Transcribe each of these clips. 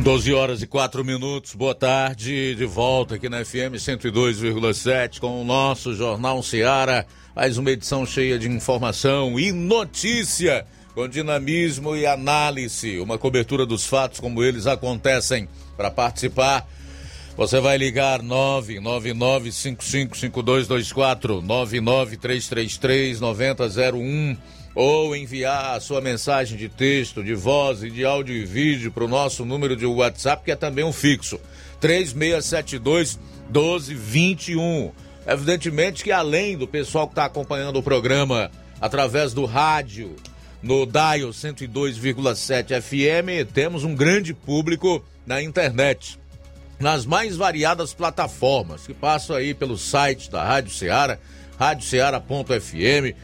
12 horas e 4 minutos, boa tarde, de volta aqui na FM 102,7 com o nosso Jornal Ceará mais uma edição cheia de informação e notícia, com dinamismo e análise, uma cobertura dos fatos como eles acontecem. Para participar, você vai ligar 999555224 993339001 ou enviar a sua mensagem de texto, de voz e de áudio e vídeo para o nosso número de WhatsApp, que é também um fixo, 3672 1221. Evidentemente que além do pessoal que está acompanhando o programa através do rádio, no Dial 102,7 FM, temos um grande público na internet, nas mais variadas plataformas, que passam aí pelo site da Rádio Ceará, radioceara.fm,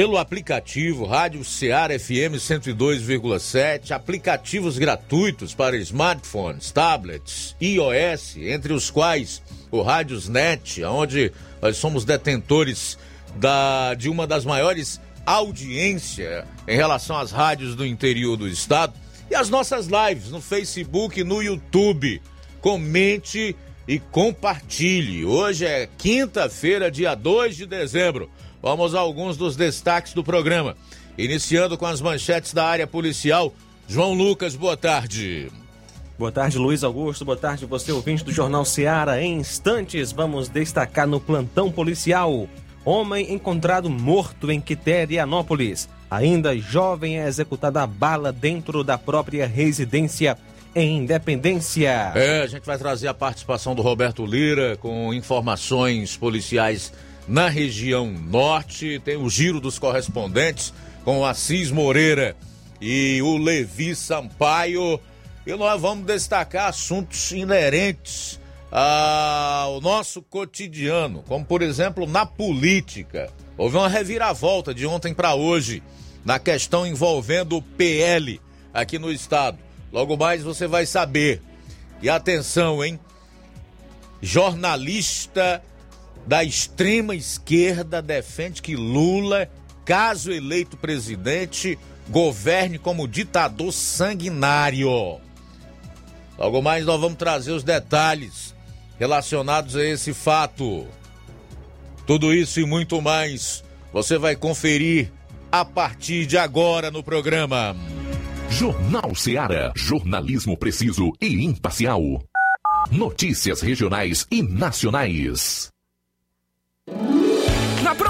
pelo aplicativo Rádio Ceará FM 102,7, aplicativos gratuitos para smartphones, tablets, iOS, entre os quais o Rádiosnet, onde nós somos detentores da, de uma das maiores audiências em relação às rádios do interior do estado, e as nossas lives no Facebook e no YouTube. Comente e compartilhe. Hoje é quinta-feira, dia 2 de dezembro. Vamos a alguns dos destaques do programa. Iniciando com as manchetes da área policial. João Lucas, boa tarde. Boa tarde, Luiz Augusto. Boa tarde, você ouvinte do Jornal Seara. Em instantes, vamos destacar no plantão policial. Homem encontrado morto em Quiterianópolis. Ainda jovem é executada a bala dentro da própria residência em Independência. É, a gente vai trazer a participação do Roberto Lira com informações policiais na região norte. Tem o giro dos correspondentes com o Assis Moreira e o Levi Sampaio e nós vamos destacar assuntos inerentes ao nosso cotidiano, como por exemplo na política. Houve uma reviravolta de ontem para hoje na questão envolvendo o PL aqui no estado. Logo mais você vai saber. E atenção, hein? Jornalista da extrema esquerda defende que Lula, caso eleito presidente, governe como ditador sanguinário. Logo mais nós vamos trazer os detalhes relacionados a esse fato. Tudo isso e muito mais você vai conferir a partir de agora no programa. Jornal Ceará, jornalismo preciso e imparcial. Notícias regionais e nacionais. Na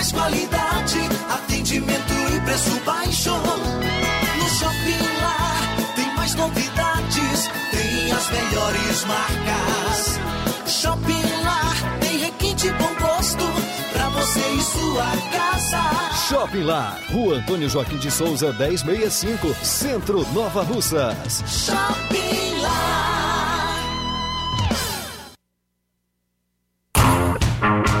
mais qualidade, atendimento preço baixo. No Shopping Lá tem mais novidades, tem as melhores marcas. Shopping Lá tem requinte bom gosto pra você e sua casa. Shopping Lá, Rua Antônio Joaquim de Souza, 1065, Centro Nova Russas. Shopping Lá.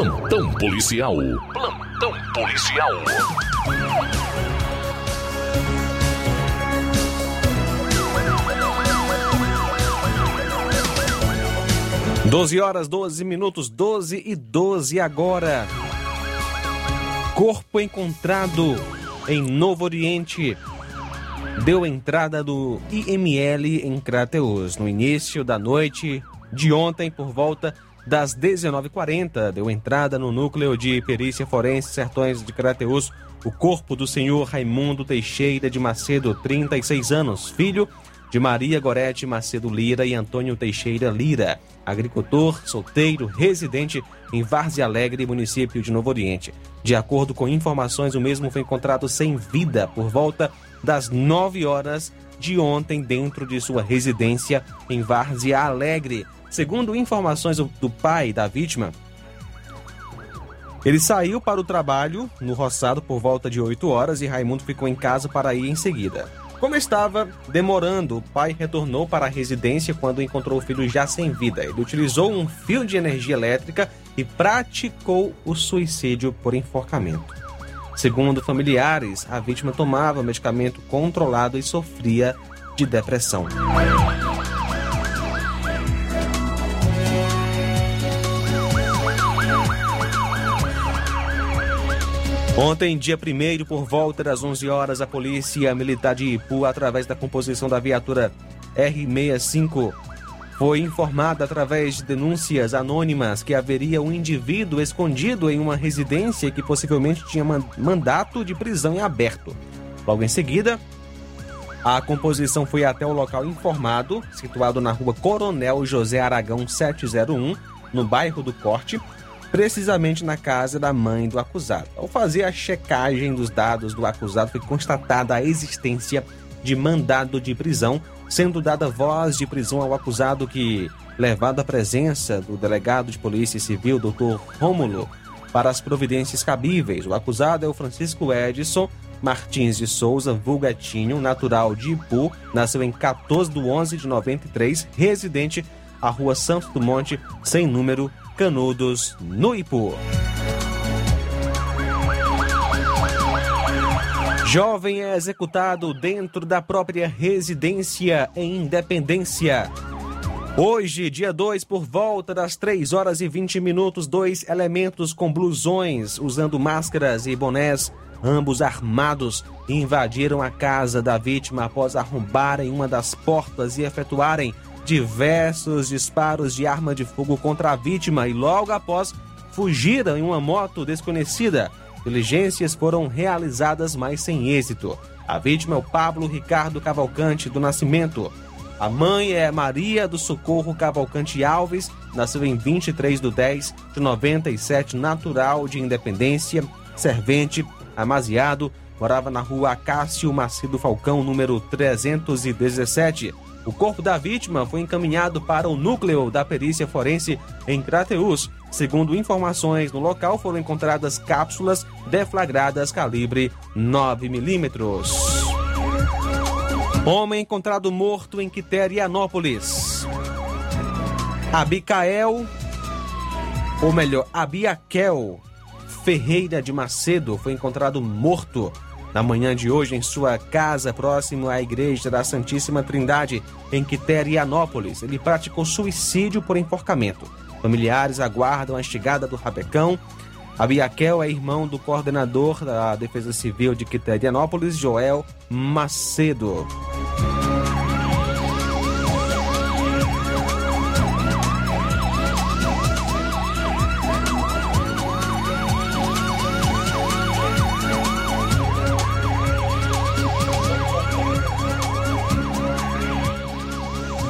Plantão policial. Plantão policial. Doze horas, 12 minutos, 12 e 12 agora. Corpo encontrado em Novo Oriente deu entrada do IML em Crateus. No início da noite de ontem, por volta das 19h40, deu entrada no núcleo de perícia forense Sertões de Crateus o corpo do senhor Raimundo Teixeira de Macedo, 36 anos, filho de Maria Gorete Macedo Lira e Antônio Teixeira Lira, agricultor, solteiro, residente em Várzea Alegre, município de Novo Oriente. De acordo com informações, o mesmo foi encontrado sem vida por volta das 9 horas de ontem dentro de sua residência em Várzea Alegre. Segundo informações do pai da vítima, ele saiu para o trabalho no roçado por volta de 8 horas e Raimundo ficou em casa para ir em seguida. Como estava demorando, o pai retornou para a residência quando encontrou o filho já sem vida. Ele utilizou um fio de energia elétrica e praticou o suicídio por enforcamento. Segundo familiares, a vítima tomava medicamento controlado e sofria de depressão. Ontem, dia 1 por volta das 11 horas, a Polícia Militar de Ipu, através da composição da viatura R65, foi informada através de denúncias anônimas que haveria um indivíduo escondido em uma residência que possivelmente tinha mandato de prisão em aberto. Logo em seguida, A composição foi até o local informado, situado na rua Coronel José Aragão 701, no bairro do Corte, precisamente na casa da mãe do acusado. Ao fazer a checagem dos dados do acusado, foi constatada a existência de mandado de prisão, sendo dada voz de prisão ao acusado que, levado à presença do delegado de Polícia Civil, Dr. Rômulo, para as providências cabíveis. O acusado é o Francisco Edson Martins de Souza, vulgatinho, natural de Ipu, nasceu em 14 de 11 de 93, residente à rua Santos do Monte, sem número, Canudos, no Ipu. Jovem é executado dentro da própria residência em Independência. Hoje, dia 2, por volta das 3 horas e 20 minutos, dois elementos com blusões, usando máscaras e bonés, ambos armados, invadiram a casa da vítima após arrombarem uma das portas e efetuarem diversos disparos de arma de fogo contra a vítima e logo após fugiram em uma moto desconhecida. Diligências foram realizadas, mas sem êxito. A vítima é o Pablo Ricardo Cavalcante do Nascimento. A mãe é Maria do Socorro Cavalcante Alves, nasceu em 23 de 10 de 97, natural de Independência, servente, amaziado, morava na rua Acácio Macedo Falcão, número 317. O corpo da vítima foi encaminhado para o núcleo da perícia forense em Crateus. Segundo informações no local, foram encontradas cápsulas deflagradas calibre 9 milímetros. Homem encontrado morto em Quiterianópolis. Abicael, ou melhor, Abiaquel Ferreira de Macedo foi encontrado morto na manhã de hoje em sua casa próximo à igreja da Santíssima Trindade, em Quiterianópolis. Ele praticou suicídio por enforcamento. Familiares aguardam a chegada do rabecão. Abiaquel é irmão do coordenador da Defesa Civil de Quiterianópolis, Joel Macedo.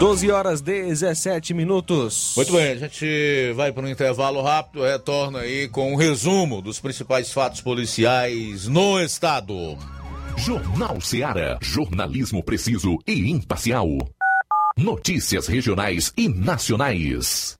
12 horas 17 minutos. Muito bem, a gente vai para um intervalo rápido, retorna aí com um resumo dos principais fatos policiais no estado. Jornal Seara. Jornalismo preciso e imparcial. Notícias regionais e nacionais.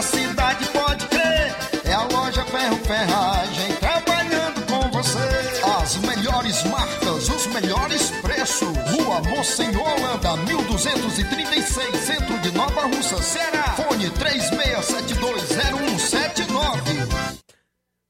da cidade, pode crer. É a loja Ferro Ferragem trabalhando com você. As melhores marcas, os melhores preços. Rua Monsenhor Holanda, 1236, centro de Nova Russa, Ceará. Fone 36720179.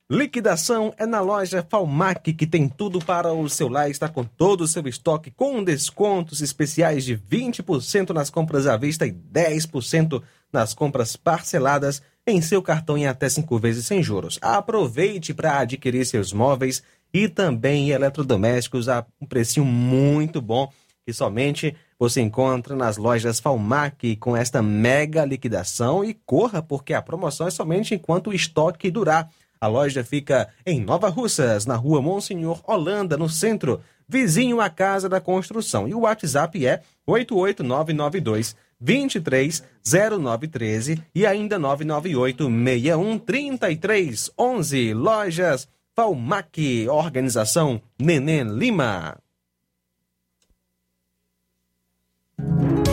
Liquidação é na loja Falmac, que tem tudo para o seu lar. Está com todo o seu estoque, com descontos especiais de 20% nas compras à vista e 10% nas compras parceladas em seu cartão em até 5 vezes sem juros. Aproveite para adquirir seus móveis e também eletrodomésticos a um precinho muito bom que somente você encontra nas lojas Falmac com esta mega liquidação e corra porque a promoção é somente enquanto o estoque durar. A loja fica em Nova Russas, na rua Monsenhor Holanda, no centro, vizinho à Casa da Construção. E o WhatsApp é 88992 230913 e ainda 998 613311. Lojas Falmac, organização Neném Lima.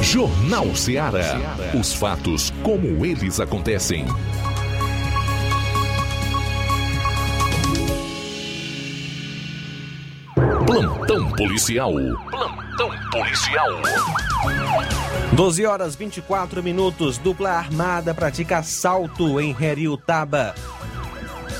Jornal Ceará. Os fatos como eles acontecem. Plantão policial. Plantão policial. 12 horas 24 minutos. Dupla armada pratica assalto em Heriutaba.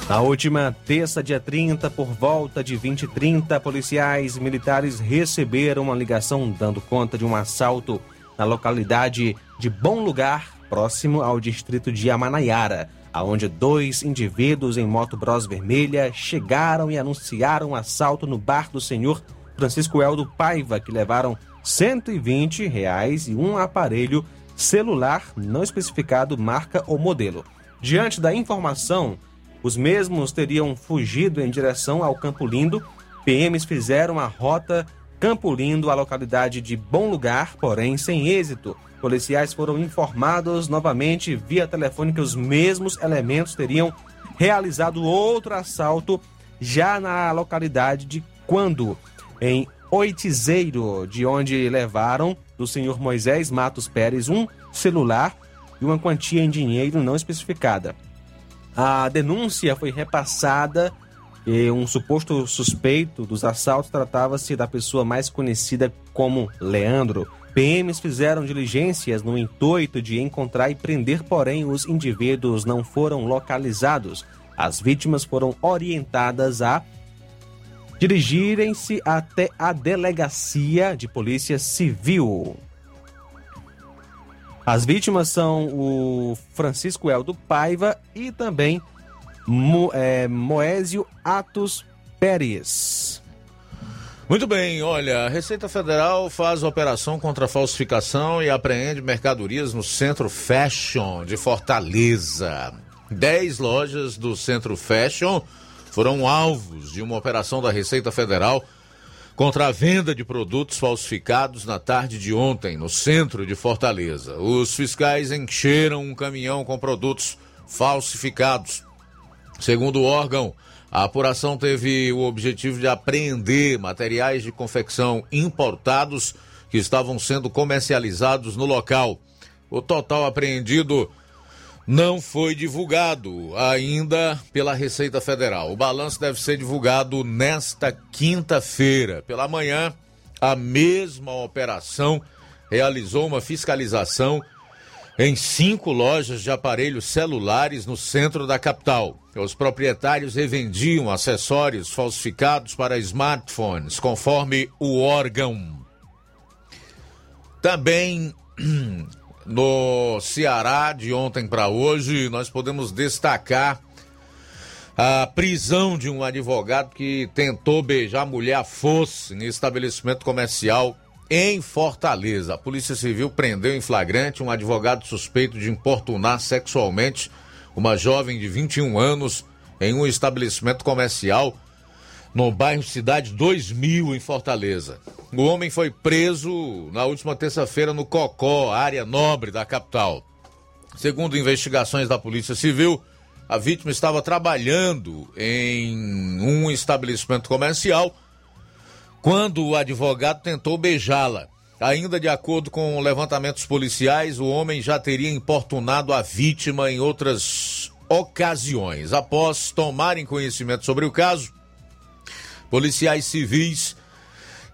Na última terça, dia 30, por volta de 20 e 30, policiais militares receberam uma ligação dando conta de um assalto na localidade de Bom Lugar, próximo ao distrito de Amanaiara, aonde dois indivíduos em moto Bros vermelha chegaram e anunciaram um assalto no bar do senhor Francisco Eldo Paiva, que levaram 120 reais e um aparelho celular não especificado marca ou modelo. Diante da informação, os mesmos teriam fugido em direção ao Campo Lindo. PMs fizeram a rota Campo Lindo à localidade de Bom Lugar, porém sem êxito. Policiais foram informados novamente via telefone que os mesmos elementos teriam realizado outro assalto já na localidade de Quando, em Oitizeiro, de onde levaram do senhor Moisés Matos Pérez um celular e uma quantia em dinheiro não especificada. A denúncia foi repassada e um suposto suspeito dos assaltos tratava-se da pessoa mais conhecida como Leandro. PMs fizeram diligências no intuito de encontrar e prender, porém os indivíduos não foram localizados. As vítimas foram orientadas a dirigirem-se até a delegacia de polícia civil. As vítimas são o Francisco Eldo Paiva e também Mo, é, Moésio Atos Pérez. Muito bem, olha, a Receita Federal faz operação contra falsificação e apreende mercadorias no Centro Fashion de Fortaleza. Dez lojas do Centro Fashion foram alvos de uma operação da Receita Federal contra a venda de produtos falsificados na tarde de ontem, no centro de Fortaleza. Os fiscais encheram um caminhão com produtos falsificados. Segundo o órgão, a apuração teve o objetivo de apreender materiais de confecção importados que estavam sendo comercializados no local. O total apreendido não foi divulgado ainda pela Receita Federal. O balanço deve ser divulgado nesta quinta-feira. Pela manhã, a mesma operação realizou uma fiscalização em cinco lojas de aparelhos celulares no centro da capital. Os proprietários revendiam acessórios falsificados para smartphones, conforme o órgão. Também no Ceará de ontem para hoje, nós podemos destacar a prisão de um advogado que tentou beijar mulher à força em estabelecimento comercial em Fortaleza. A Polícia Civil prendeu em flagrante um advogado suspeito de importunar sexualmente uma jovem de 21 anos em um estabelecimento comercial no bairro Cidade 2000, em Fortaleza. O homem foi preso na última terça-feira no Cocó, área nobre da capital. Segundo investigações da Polícia Civil, a vítima estava trabalhando em um estabelecimento comercial quando o advogado tentou beijá-la. Ainda de acordo com levantamentos policiais, o homem já teria importunado a vítima em outras ocasiões. Após tomarem conhecimento sobre o caso, Policiais civis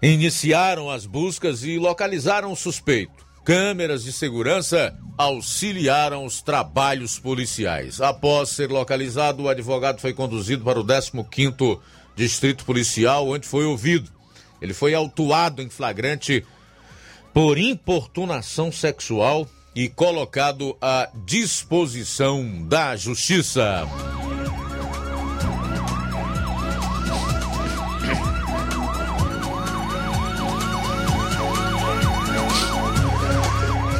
iniciaram as buscas e localizaram o suspeito. Câmeras de segurança auxiliaram os trabalhos policiais. Após ser localizado, o advogado foi conduzido para o 15º Distrito Policial, onde foi ouvido. Ele foi autuado em flagrante por importunação sexual e colocado à disposição da Justiça.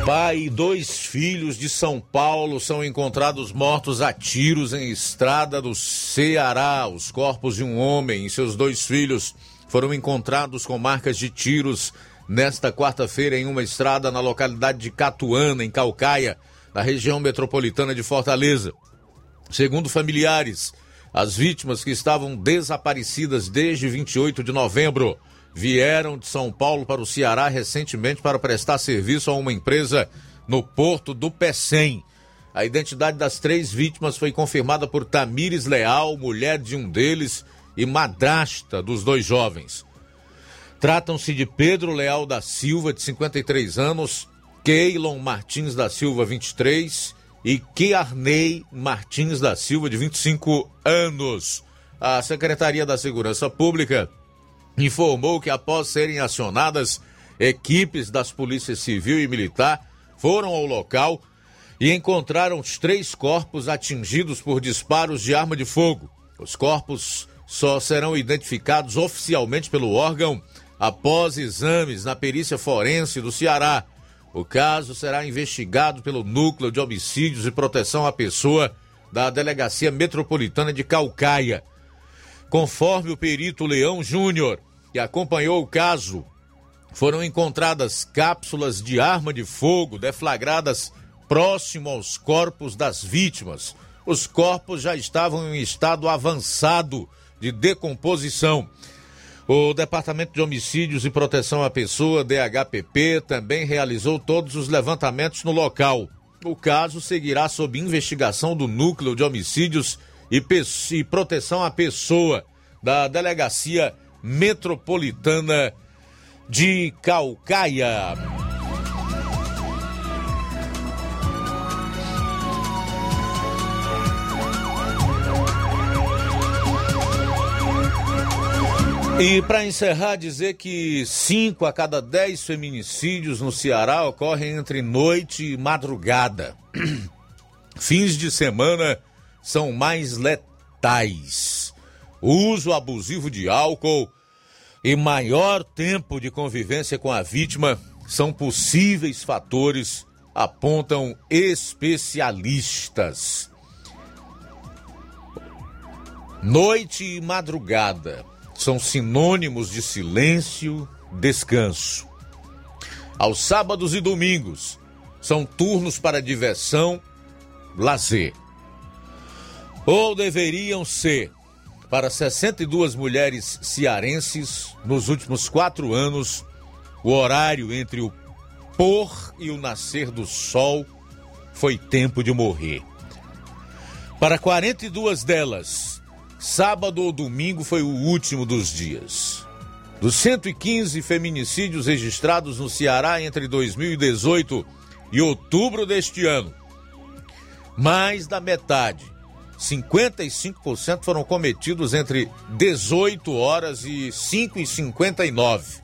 Pai e dois filhos de São Paulo são encontrados mortos a tiros em estrada do Ceará. Os corpos de um homem e seus dois filhos foram encontrados com marcas de tiros nesta quarta-feira em uma estrada na localidade de Catuana, em Calcaia, na região metropolitana de Fortaleza. Segundo familiares, as vítimas que estavam desaparecidas desde 28 de novembro vieram de São Paulo para o Ceará recentemente para prestar serviço a uma empresa no porto do Pecém. A identidade das três vítimas foi confirmada por Tamires Leal, mulher de um deles e madrasta dos dois jovens. Tratam-se de Pedro Leal da Silva, de 53 anos, Keilon Martins da Silva, 23 e Kearney Martins da Silva, de 25 anos. A Secretaria da Segurança Pública informou que após serem acionadas Equipes das polícias civil e militar foram ao local e encontraram os três corpos atingidos por disparos de arma de fogo. Os corpos só serão identificados oficialmente pelo órgão após exames na perícia forense do Ceará. O caso será investigado pelo Núcleo de Homicídios e Proteção à Pessoa da Delegacia Metropolitana de Calcaia. Conforme o perito Leão Júnior, que acompanhou o caso, foram encontradas cápsulas de arma de fogo deflagradas próximo aos corpos das vítimas. Os corpos já estavam em estado avançado de decomposição. O Departamento de Homicídios e Proteção à Pessoa, DHPP, também realizou todos os levantamentos no local. O caso seguirá sob investigação do Núcleo de Homicídios e, e Proteção à Pessoa da Delegacia Metropolitana de Calcaia. E para encerrar, dizer que 5 a cada 10 feminicídios no Ceará ocorrem entre noite e madrugada. Fins de semana são mais letais. Uso abusivo de álcool e maior tempo de convivência com a vítima são possíveis fatores, apontam especialistas. Noite e madrugada são sinônimos de silêncio, descanso. Aos sábados e domingos são turnos para diversão, lazer. Ou deveriam ser para 62 mulheres cearenses nos últimos quatro anos, o horário entre o pôr e o nascer do sol foi tempo de morrer. Para 42 delas, Sábado ou domingo foi o último dos dias. Dos 115 feminicídios registrados no Ceará entre 2018 e outubro deste ano, mais da metade, 55% foram cometidos entre 18 horas e 5 e 59.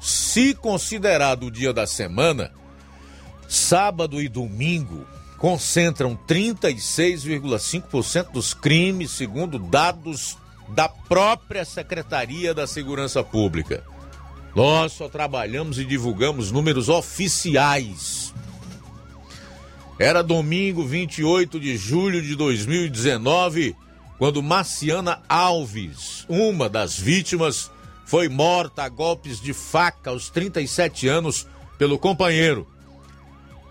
Se considerado o dia da semana, sábado e domingo concentram 36,5% dos crimes, segundo dados da própria Secretaria da Segurança Pública. Nós só trabalhamos e divulgamos números oficiais. Era domingo 28 de julho de 2019, quando Marciana Alves, uma das vítimas, foi morta a golpes de faca aos 37 anos pelo companheiro.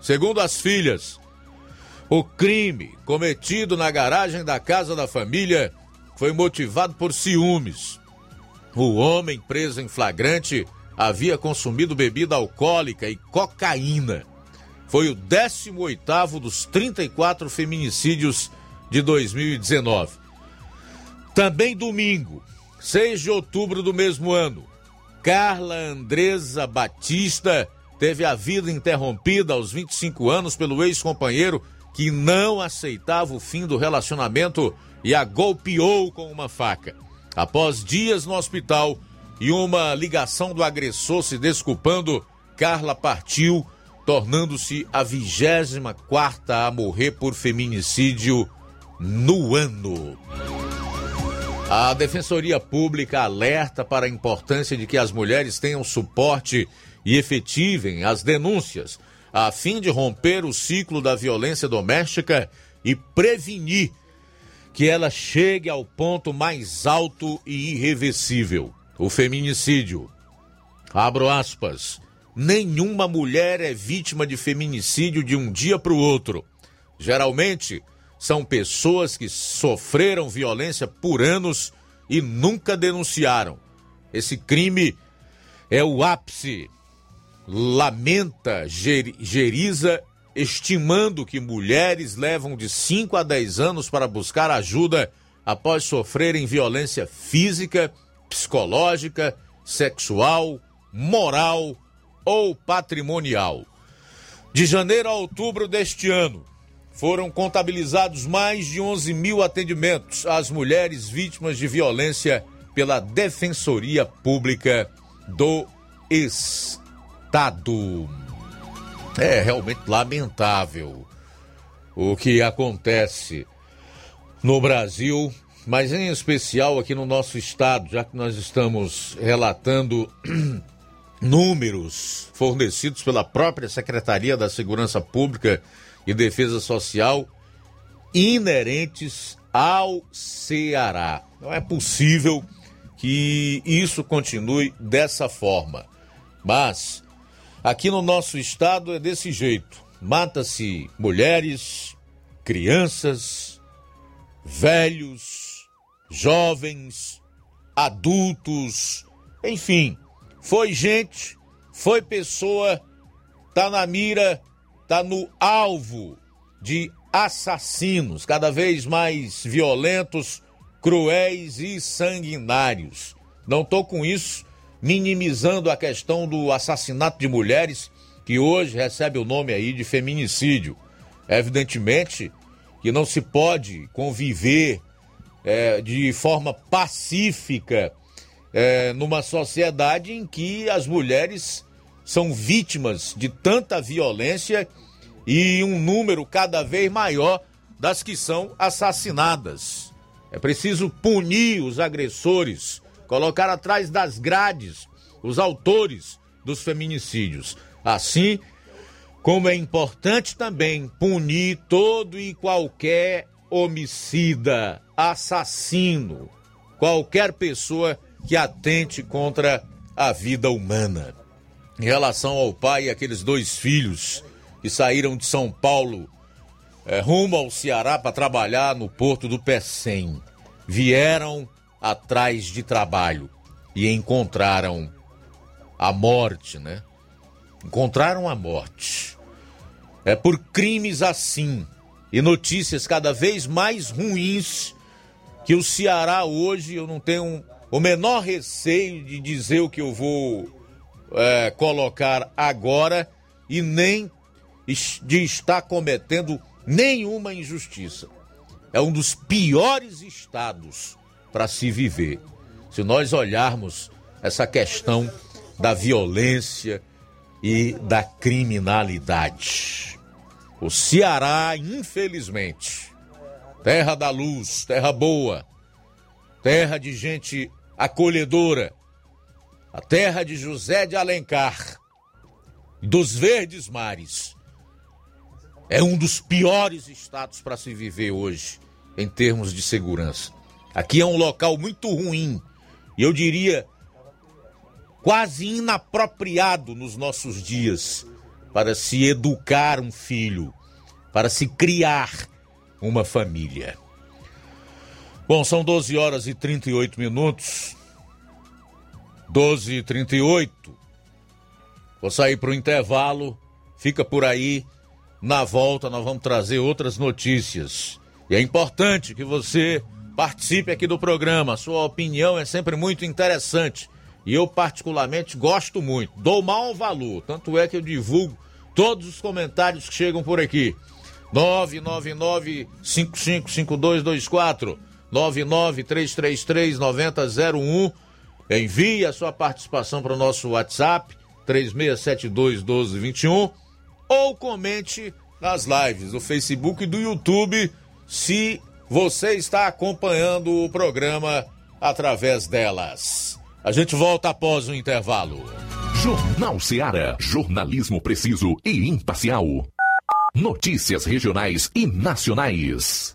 Segundo as filhas, o crime cometido na garagem da casa da família foi motivado por ciúmes. O homem preso em flagrante havia consumido bebida alcoólica e cocaína. Foi o 18º dos 34 feminicídios de 2019. Também domingo, 6 de outubro do mesmo ano, Carla Andresa Batista teve a vida interrompida aos 25 anos pelo ex-companheiro que não aceitava o fim do relacionamento e a golpeou com uma faca. Após dias no hospital e uma ligação do agressor se desculpando, Carla partiu, tornando-se a 24 quarta a morrer por feminicídio no ano. A Defensoria Pública alerta para a importância de que as mulheres tenham suporte e efetivem as denúncias a fim de romper o ciclo da violência doméstica e prevenir que ela chegue ao ponto mais alto e irreversível, o feminicídio. Abro aspas. Nenhuma mulher é vítima de feminicídio de um dia para o outro. Geralmente, são pessoas que sofreram violência por anos e nunca denunciaram. Esse crime é o ápice lamenta Geriza, estimando que mulheres levam de 5 a 10 anos para buscar ajuda após sofrerem violência física, psicológica, sexual, moral ou patrimonial. De janeiro a outubro deste ano, foram contabilizados mais de 11 mil atendimentos às mulheres vítimas de violência pela Defensoria Pública do estado. É realmente lamentável o que acontece no Brasil, mas em especial aqui no nosso estado, já que nós estamos relatando números fornecidos pela própria Secretaria da Segurança Pública e Defesa Social inerentes ao Ceará. Não é possível que isso continue dessa forma. Mas aqui no nosso estado é desse jeito. Mata-se mulheres, crianças, velhos, jovens, adultos, enfim, foi gente, foi pessoa, tá na mira, tá no alvo de assassinos cada vez mais violentos, cruéis e sanguinários. Não tô com isso minimizando a questão do assassinato de mulheres, que hoje recebe o nome aí de feminicídio. Evidentemente que não se pode conviver é, de forma pacífica é, numa sociedade em que as mulheres são vítimas de tanta violência e um número cada vez maior das que são assassinadas. É preciso punir os agressores, colocar atrás das grades os autores dos feminicídios. Assim como é importante também punir todo e qualquer homicida, assassino, qualquer pessoa que atente contra a vida humana. Em relação ao pai e aqueles dois filhos que saíram de São Paulo é, rumo ao Ceará para trabalhar no porto do Pecém, vieram atrás de trabalho e encontraram a morte, né? Encontraram a morte. É por crimes assim e notícias cada vez mais ruins que o Ceará hoje eu não tenho o menor receio de dizer o que eu vou é, colocar agora e nem de estar cometendo nenhuma injustiça. É um dos piores estados para se viver. Se nós olharmos essa questão da violência e da criminalidade. O Ceará, infelizmente, terra da luz, terra boa, terra de gente acolhedora, a terra de José de Alencar, dos verdes mares. É um dos piores estados para se viver hoje, em termos de segurança. Aqui é um local muito ruim, eu diria quase inapropriado nos nossos dias para se educar um filho, para se criar uma família. Bom, são 12 horas e 38 minutos. 12 e 38. Vou sair para o intervalo. Fica por aí. Na volta, nós vamos trazer outras notícias. E é importante que você participe aqui do programa. Sua opinião é sempre muito interessante. E eu, particularmente, gosto muito. Dou mal valor. Tanto é que eu divulgo todos os comentários que chegam por aqui. 999 555224 993339001. Envie a sua participação para o nosso WhatsApp 36721221 ou comente nas lives do Facebook e do YouTube se você está acompanhando o programa através delas. A gente volta após o intervalo. Jornal Seara. Jornalismo preciso e imparcial. Notícias regionais e nacionais.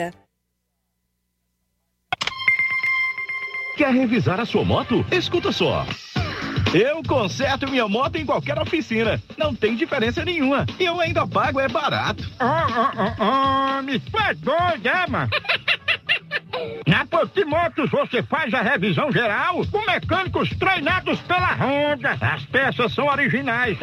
Quer revisar a sua moto? Escuta só. Eu conserto minha moto em qualquer oficina. Não tem diferença nenhuma. E eu ainda pago, é barato. Oh, oh, oh, me faz doido, é, mano? Na Potimotos você faz a revisão geral com mecânicos treinados pela Honda. As peças são originais.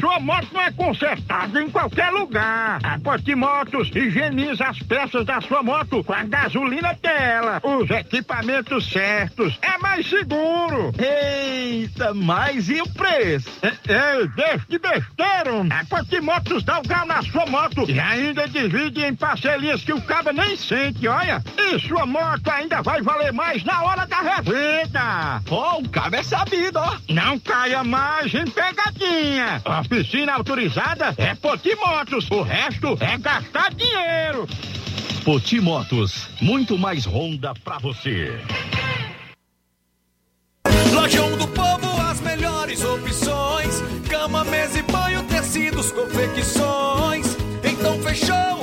Sua moto não é consertada em qualquer lugar. A Potimotos higieniza as peças da sua moto com a gasolina dela. Os equipamentos certos. É mais seguro. Eita, mas e o preço? Ei, deixa de besteira. A Potimotos dá o grau na sua moto e ainda divide em parcelias que o cabo nem sente, olha. E sua moto ainda vai valer mais na hora da revenda. Ó, oh, o cabo é sabido, ó. Não caia mais em pegadinha. Oficina autorizada é Potimotos. O resto é gastar dinheiro. Potimotos, muito mais Honda pra você. Lojão do Povo, as melhores opções: cama, mesa e banho, tecidos, confecções. Então fechou,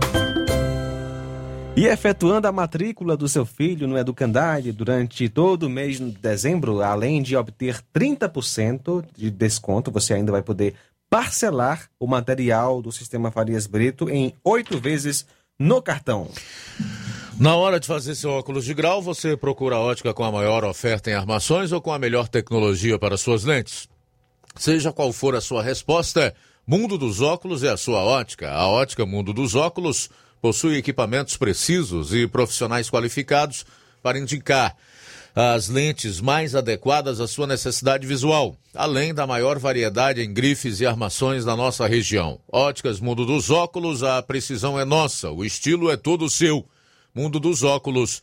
E efetuando a matrícula do seu filho no Educandário durante todo o mês de dezembro, além de obter 30% de desconto, você ainda vai poder parcelar o material do Sistema Farias Brito em oito vezes no cartão. Na hora de fazer seu óculos de grau, você procura a ótica com a maior oferta em armações ou com a melhor tecnologia para suas lentes? Seja qual for a sua resposta, Mundo dos Óculos é a sua ótica. A ótica Mundo dos Óculos possui equipamentos precisos e profissionais qualificados para indicar as lentes mais adequadas à sua necessidade visual, além da maior variedade em grifes e armações da nossa região. Óticas Mundo dos Óculos, a precisão é nossa, o estilo é todo seu. Mundo dos Óculos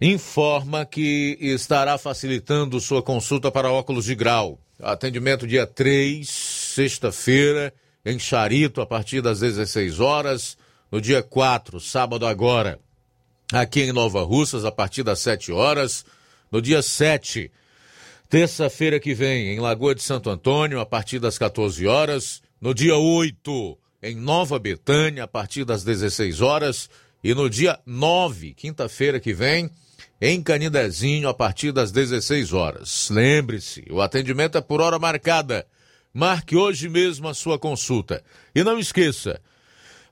informa que estará facilitando sua consulta para óculos de grau. Atendimento dia 3, sexta-feira, em Charito, a partir das 16 horas no dia 4, sábado agora, aqui em Nova Russas, a partir das 7 horas. No dia 7, terça-feira que vem, em Lagoa de Santo Antônio, a partir das 14 horas. No dia 8, em Nova Betânia, a partir das 16 horas. E no dia 9, quinta-feira que vem, em Canidezinho, a partir das 16 horas. Lembre-se, o atendimento é por hora marcada. Marque hoje mesmo a sua consulta. E não esqueça,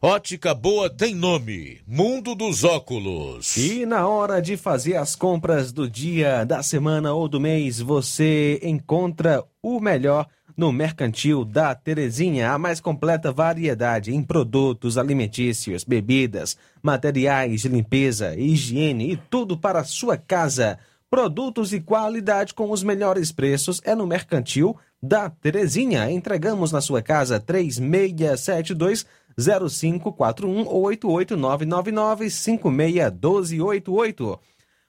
Ótica Boa tem nome: Mundo dos Óculos. E na hora de fazer as compras do dia, da semana ou do mês, você encontra o melhor no Mercantil da Terezinha, a mais completa variedade em produtos alimentícios, bebidas, materiais de limpeza, higiene e tudo para a sua casa. Produtos e qualidade com os melhores preços é no Mercantil da Terezinha. Entregamos na sua casa 3672 0541 ou 88999561288.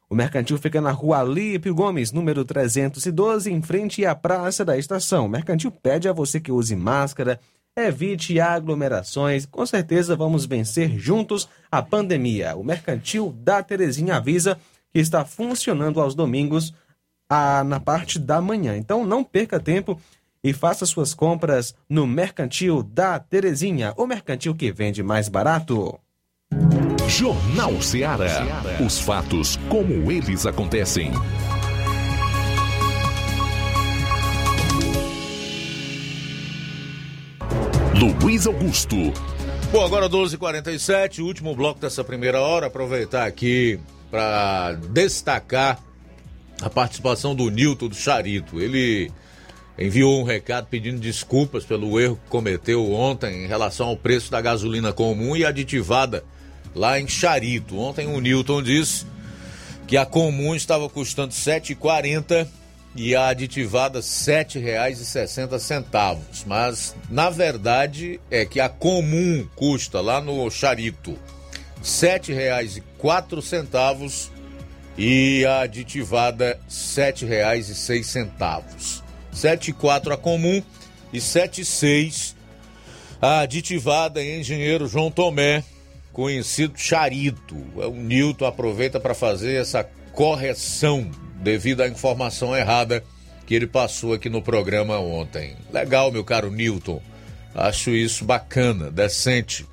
O mercantil fica na rua Alípio Gomes, número 312, em frente à Praça da Estação. O mercantil pede a você que use máscara, evite aglomerações. Com certeza vamos vencer juntos a pandemia. O mercantil da Terezinha avisa que está funcionando aos domingos a, na parte da manhã. Então não perca tempo e faça suas compras no Mercantil da Terezinha, o mercantil que vende mais barato. Jornal Ceará. Os fatos como eles acontecem. Luiz Augusto. Bom, agora 12h47, último bloco dessa primeira hora. Aproveitar aqui para destacar a participação do Nilton do Charito. Ele enviou um recado pedindo desculpas pelo erro que cometeu ontem em relação ao preço da gasolina comum e aditivada lá em Charito. Ontem o Newton disse que a comum estava custando R$ 7,40 e a aditivada R$ 7,60. Mas na verdade é que a comum custa lá no Charito R$ 7,04 e a aditivada R$ 7,06. 74 a comum e 76 a aditivada em engenheiro João Tomé, conhecido Charito. O Nilton aproveita para fazer essa correção devido à informação errada que ele passou aqui no programa ontem. Legal, meu caro Nilton. Acho isso bacana, decente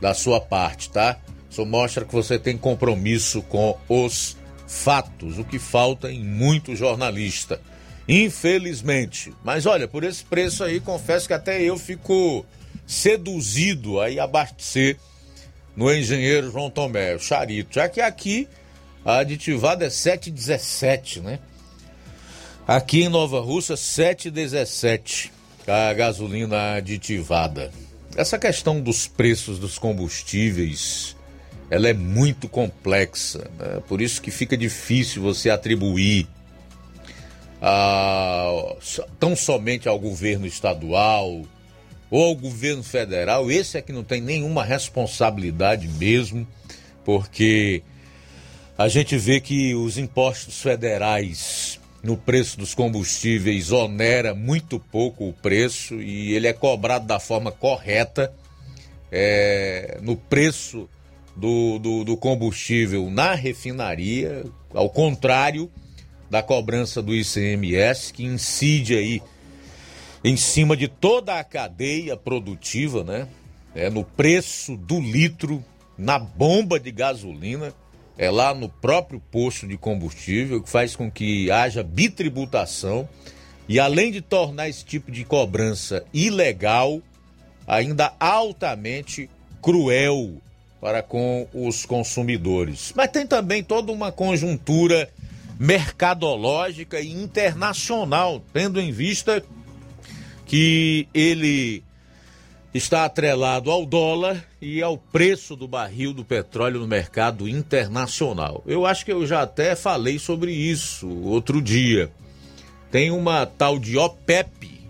da sua parte, tá? Isso mostra que você tem compromisso com os fatos, o que falta em muito jornalista. Infelizmente. Mas olha, por esse preço aí, confesso que até eu fico seduzido a abastecer no engenheiro João Tomé, o Charito. Já que aqui a aditivada é 7,17, né? Aqui em Nova Russa, 7,17 a gasolina aditivada. Essa questão dos preços dos combustíveis, ela é muito complexa, né? por isso que fica difícil você atribuir a, tão somente ao governo estadual ou ao governo federal. Esse é que não tem nenhuma responsabilidade mesmo, porque a gente vê que os impostos federais no preço dos combustíveis onera muito pouco o preço e ele é cobrado da forma correta é, no preço do, do, do combustível na refinaria, ao contrário da cobrança do ICMS, que incide aí em cima de toda a cadeia produtiva, né? É, no preço do litro, na bomba de gasolina, é lá no próprio posto de combustível, que faz com que haja bitributação e além de tornar esse tipo de cobrança ilegal, ainda altamente cruel para com os consumidores. Mas tem também toda uma conjuntura mercadológica e internacional, tendo em vista que ele está atrelado ao dólar e ao preço do barril do petróleo no mercado internacional. Eu acho que eu já até falei sobre isso outro dia. Tem uma tal de OPEP,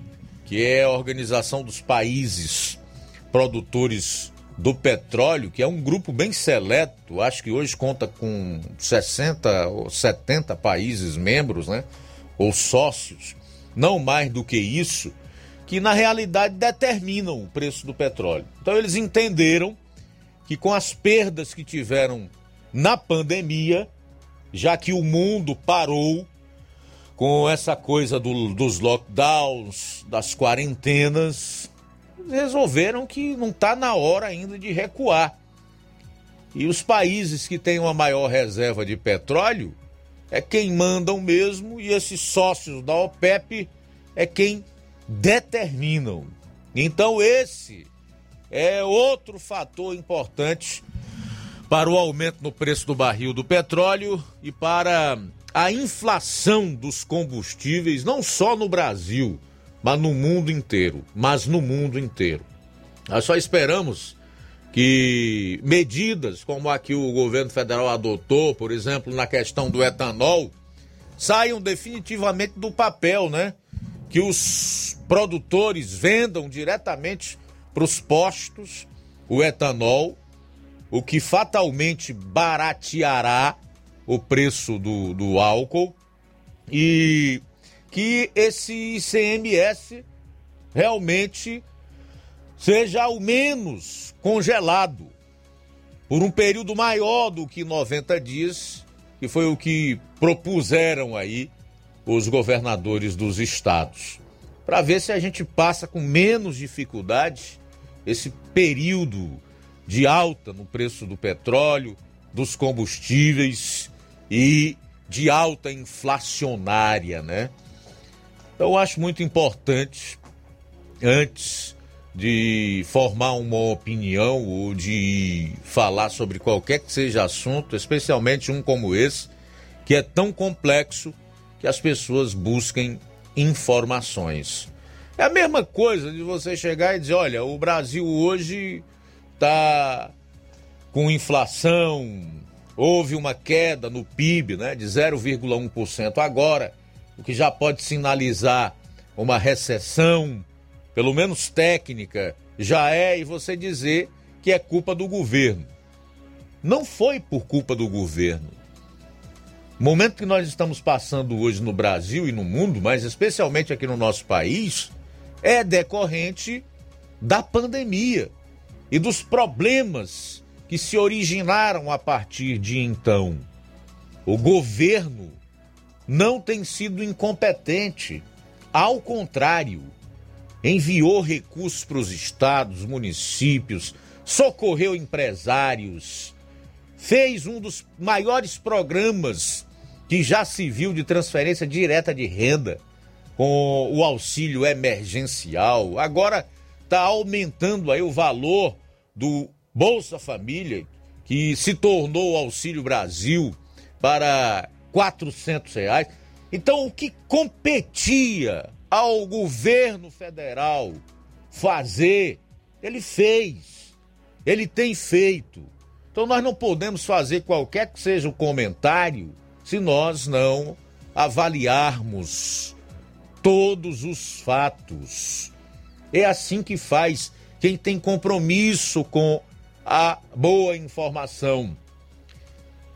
que é a Organização dos Países Produtores do Petróleo, que é um grupo bem seleto, acho que hoje conta com 60 ou 70 países membros, né? Ou sócios, não mais do que isso que na realidade determinam o preço do petróleo. Então eles entenderam que com as perdas que tiveram na pandemia, já que o mundo parou com essa coisa do, dos lockdowns, das quarentenas, resolveram que não está na hora ainda de recuar. E os países que têm uma maior reserva de petróleo é quem mandam mesmo, e esses sócios da OPEP é quem determinam. Então, esse é outro fator importante para o aumento no preço do barril do petróleo e para a inflação dos combustíveis, não só no Brasil, mas no mundo inteiro. Mas no mundo inteiro. Nós só esperamos que medidas como a que o governo federal adotou, por exemplo, na questão do etanol, saiam definitivamente do papel, né? que os produtores vendam diretamente para os postos o etanol, o que fatalmente barateará o preço do, do álcool e que esse ICMS realmente seja ao menos congelado por um período maior do que 90 dias, que foi o que propuseram aí os governadores dos estados, para ver se a gente passa com menos dificuldade esse período de alta no preço do petróleo, dos combustíveis e de alta inflacionária, né? Então eu acho muito importante antes de formar uma opinião ou de falar sobre qualquer que seja assunto, especialmente um como esse, que é tão complexo que as pessoas busquem informações. É a mesma coisa de você chegar e dizer: olha, o Brasil hoje está com inflação, houve uma queda no PIB né, de 0,1%. Agora, o que já pode sinalizar uma recessão, pelo menos técnica, já é, e você dizer que é culpa do governo. Não foi por culpa do governo. O momento que nós estamos passando hoje no Brasil e no mundo, mas especialmente aqui no nosso país, é decorrente da pandemia e dos problemas que se originaram a partir de então. O governo não tem sido incompetente, ao contrário, enviou recursos para os estados, municípios, socorreu empresários, fez um dos maiores programas que já se viu de transferência direta de renda com o auxílio emergencial. Agora está aumentando aí o valor do Bolsa Família, que se tornou o Auxílio Brasil para quatrocentos reais. Então, o que competia ao governo federal fazer, ele fez, ele tem feito. Então, nós não podemos fazer qualquer que seja o comentário se nós não avaliarmos todos os fatos. É assim que faz quem tem compromisso com a boa informação.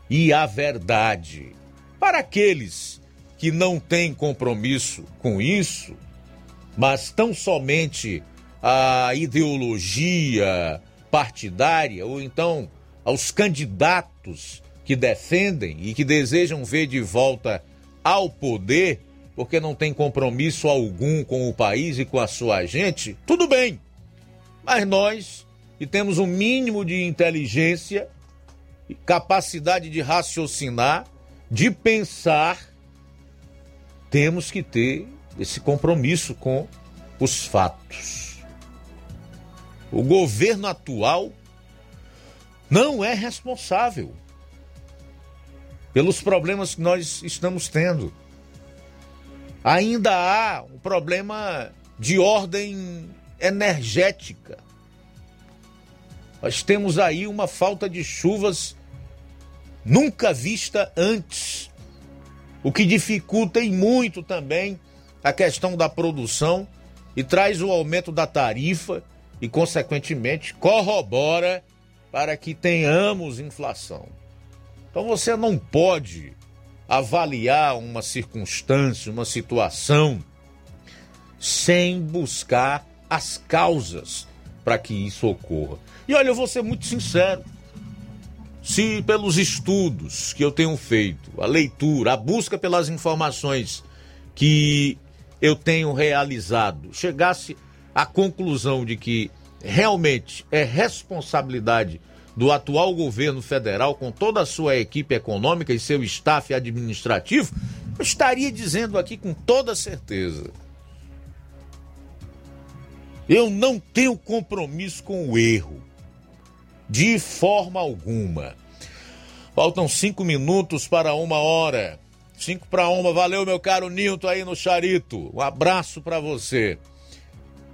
e a verdade. Para aqueles que não têm compromisso com isso, mas tão somente a ideologia partidária ou então aos candidatos que defendem e que desejam ver de volta ao poder, porque não tem compromisso algum com o país e com a sua gente, tudo bem. Mas nós, que temos um mínimo de inteligência, capacidade de raciocinar, de pensar, temos que ter esse compromisso com os fatos. O governo atual não é responsável pelos problemas que nós estamos tendo. Ainda há um problema de ordem energética. Nós temos aí uma falta de chuvas nunca vista antes, o que dificulta e muito também a questão da produção e traz o aumento da tarifa e, consequentemente, corrobora para que tenhamos inflação. Então você não pode avaliar uma circunstância, uma situação, sem buscar as causas para que isso ocorra. E olha, eu vou ser muito sincero. Se pelos estudos que eu tenho feito, a leitura, a busca pelas informações que eu tenho realizado, chegasse à conclusão de que realmente é responsabilidade do atual governo federal, com toda a sua equipe econômica e seu staff administrativo, eu estaria dizendo aqui com toda certeza. Eu não tenho compromisso com o erro, de forma alguma. Faltam cinco minutos para uma hora. Cinco para uma. Valeu, meu caro Nilton aí no Charito. Um abraço para você.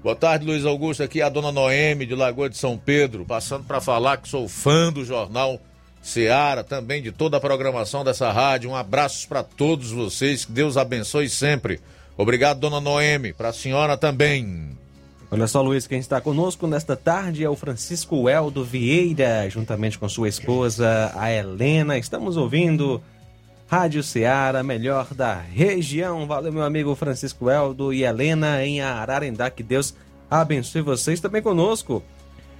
Boa tarde, Luiz Augusto. Aqui é a dona Noemi de Lagoa de São Pedro, passando para falar que sou fã do jornal Seara, também de toda a programação dessa rádio. Um abraço para todos vocês, que Deus abençoe sempre. Obrigado, dona Noemi. Para a senhora também. Olha só, Luiz, quem está conosco nesta tarde é o Francisco Eldo Vieira, juntamente com sua esposa, a Helena. Estamos ouvindo Rádio Ceará, melhor da região. Valeu, meu amigo Francisco Eldo e Helena em Ararendá. Que Deus abençoe vocês também conosco.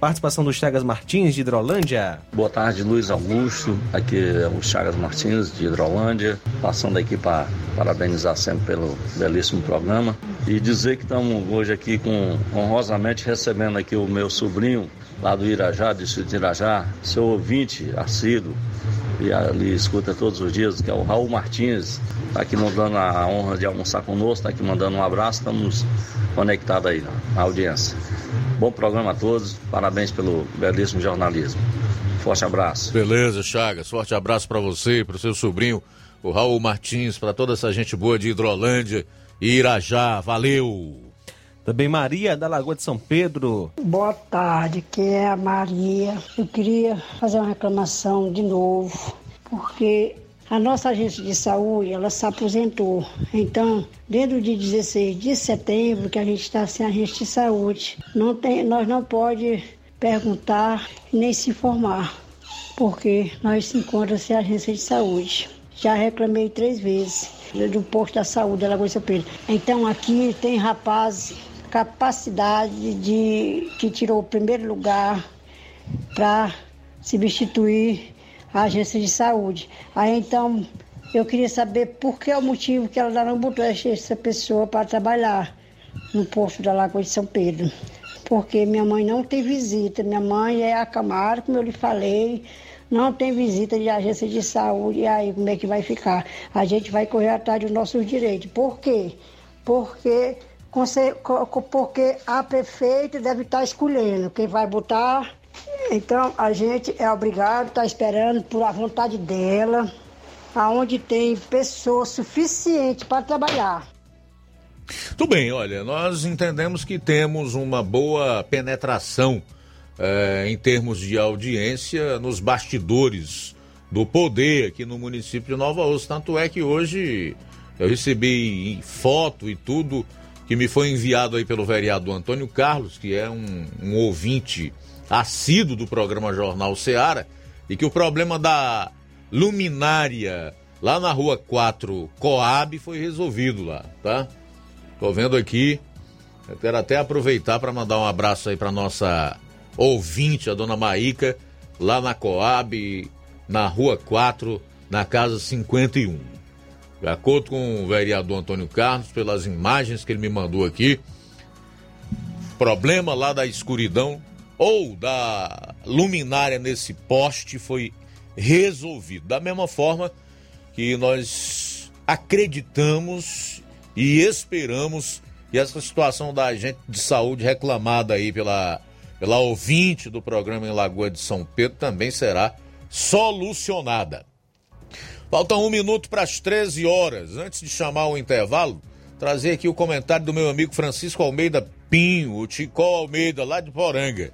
Participação do Chagas Martins de Hidrolândia. Boa tarde, Luiz Augusto. Aqui é o Chagas Martins de Hidrolândia. Passando aqui para parabenizar sempre pelo belíssimo programa. E dizer que estamos hoje aqui com honrosamente recebendo aqui o meu sobrinho lá do Irajá, distrito de Irajá, seu ouvinte assíduo e ali escuta todos os dias, que é o Raul Martins, está aqui mandando a honra de almoçar conosco, está aqui mandando um abraço, estamos conectados aí na audiência. Bom programa a todos, parabéns pelo belíssimo jornalismo. Forte abraço. Beleza, Chagas, forte abraço para você, para o seu sobrinho, o Raul Martins, para toda essa gente boa de Hidrolândia e Irajá, valeu! Também Maria da Lagoa de São Pedro. Boa tarde, que é a Maria. Eu queria fazer uma reclamação de novo, porque a nossa agência de saúde, ela se aposentou. Então, desde o dia 16 de setembro, que a gente está sem agência de saúde, não tem, nós não pode perguntar nem se informar, porque nós se encontramos sem agência de saúde. Já reclamei três vezes do posto da saúde da Lagoa de São Pedro. Então, aqui tem rapazes capacidade de que tirou o primeiro lugar para substituir a agência de saúde. Aí então eu queria saber por que é o motivo que ela não botou essa pessoa para trabalhar no posto da Lagoa de São Pedro. Porque minha mãe não tem visita, minha mãe é acamada, como eu lhe falei, não tem visita de agência de saúde, e aí como é que vai ficar? A gente vai correr atrás dos nossos direitos. Por quê? Porque porque a prefeita deve estar escolhendo quem vai botar. Então a gente é obrigado a estar esperando por a vontade dela, aonde tem pessoas suficientes para trabalhar. Tudo bem, olha, nós entendemos que temos uma boa penetração eh, em termos de audiência nos bastidores do poder aqui no município de Nova Osso. Tanto é que hoje eu recebi foto e tudo que me foi enviado aí pelo vereador Antônio Carlos, que é um, um ouvinte assíduo do programa Jornal Seara, e que o problema da luminária lá na rua 4 Coab foi resolvido lá, tá? Tô vendo aqui. Eu quero até aproveitar para mandar um abraço aí para nossa ouvinte, a dona Maíca, lá na Coab, na rua 4, na casa 51. De acordo com o vereador Antônio Carlos, pelas imagens que ele me mandou aqui, problema lá da escuridão ou da luminária nesse poste foi resolvido. Da mesma forma que nós acreditamos e esperamos que essa situação da gente de saúde reclamada aí pela, pela ouvinte do programa em Lagoa de São Pedro também será solucionada. Falta um minuto para as 13 horas. Antes de chamar o intervalo, trazer aqui o comentário do meu amigo Francisco Almeida Pinho, o Ticó Almeida, lá de Poranga.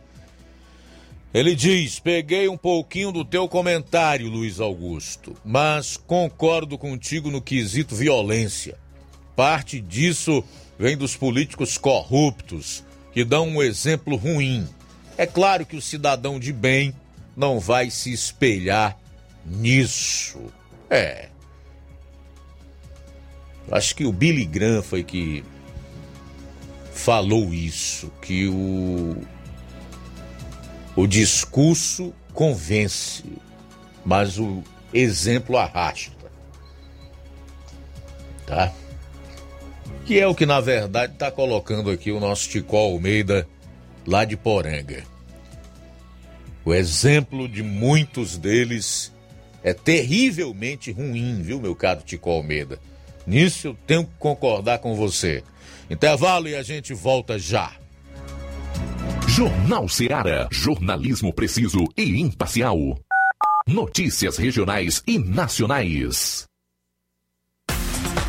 Ele diz: Peguei um pouquinho do teu comentário, Luiz Augusto, mas concordo contigo no quesito violência. Parte disso vem dos políticos corruptos, que dão um exemplo ruim. É claro que o cidadão de bem não vai se espelhar nisso. É. Acho que o Billy Graham foi que falou isso, que o o discurso convence, mas o exemplo arrasta. Tá? Que é o que na verdade está colocando aqui o nosso Tico Almeida lá de Poranga. O exemplo de muitos deles é terrivelmente ruim, viu, meu caro Tico Almeida? Nisso eu tenho que concordar com você. Intervalo e a gente volta já. Jornal Seara. Jornalismo preciso e imparcial. Notícias regionais e nacionais.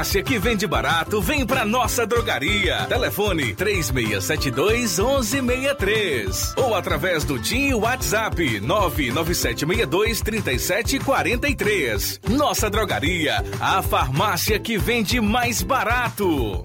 farmácia que vende barato, vem pra nossa drogaria. Telefone 3672 1163 ou através do TIM WhatsApp 99762 3743. Nossa drogaria, a farmácia que vende mais barato.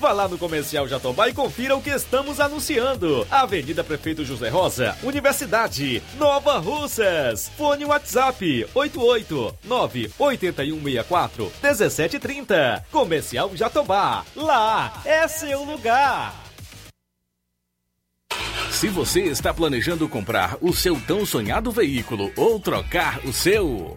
Vá lá no Comercial Jatobá e confira o que estamos anunciando. Avenida Prefeito José Rosa, Universidade, Nova Russas. Fone WhatsApp 88 8164 1730. Comercial Jatobá. Lá é seu lugar. Se você está planejando comprar o seu tão sonhado veículo ou trocar o seu.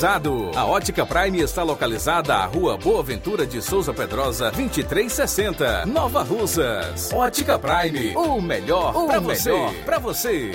A Ótica Prime está localizada à Rua Boa Ventura de Souza Pedrosa, 2360, Nova Russas. Ótica Prime, o melhor para você. Para você.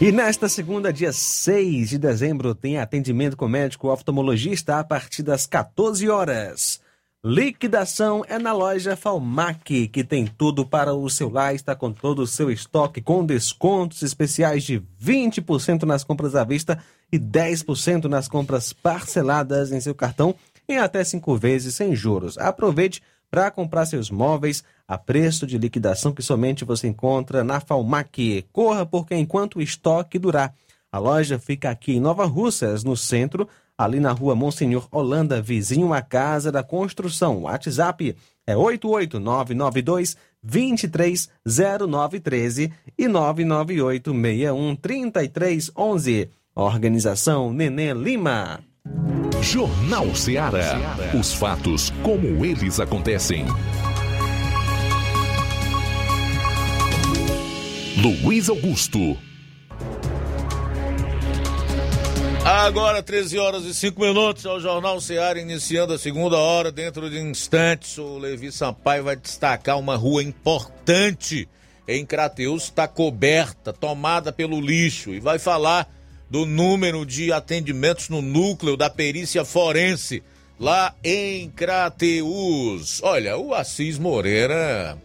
E nesta segunda, dia 6 de dezembro, tem atendimento com médico oftalmologista a partir das 14 horas. Liquidação é na loja Falmac, que tem tudo para o seu lar, está com todo o seu estoque, com descontos especiais de 20% nas compras à vista e 10% nas compras parceladas em seu cartão em até cinco vezes sem juros. Aproveite para comprar seus móveis a preço de liquidação que somente você encontra na Falmac. Corra, porque enquanto o estoque durar. A loja fica aqui em Nova Russas, no centro, ali na rua Monsenhor Holanda, vizinho à Casa da Construção. WhatsApp é 88992 230913 e 998613311. Organização Nenê Lima. Jornal Ceará. Os fatos como eles acontecem. Luiz Augusto. Agora, 13 horas e 5 minutos, é o Jornal Ceará iniciando a segunda hora. Dentro de instantes, o Levi Sampaio vai destacar uma rua importante em Crateus, está coberta, tomada pelo lixo, e vai falar do número de atendimentos no núcleo da perícia forense lá em Crateus. Olha, o Assis Moreira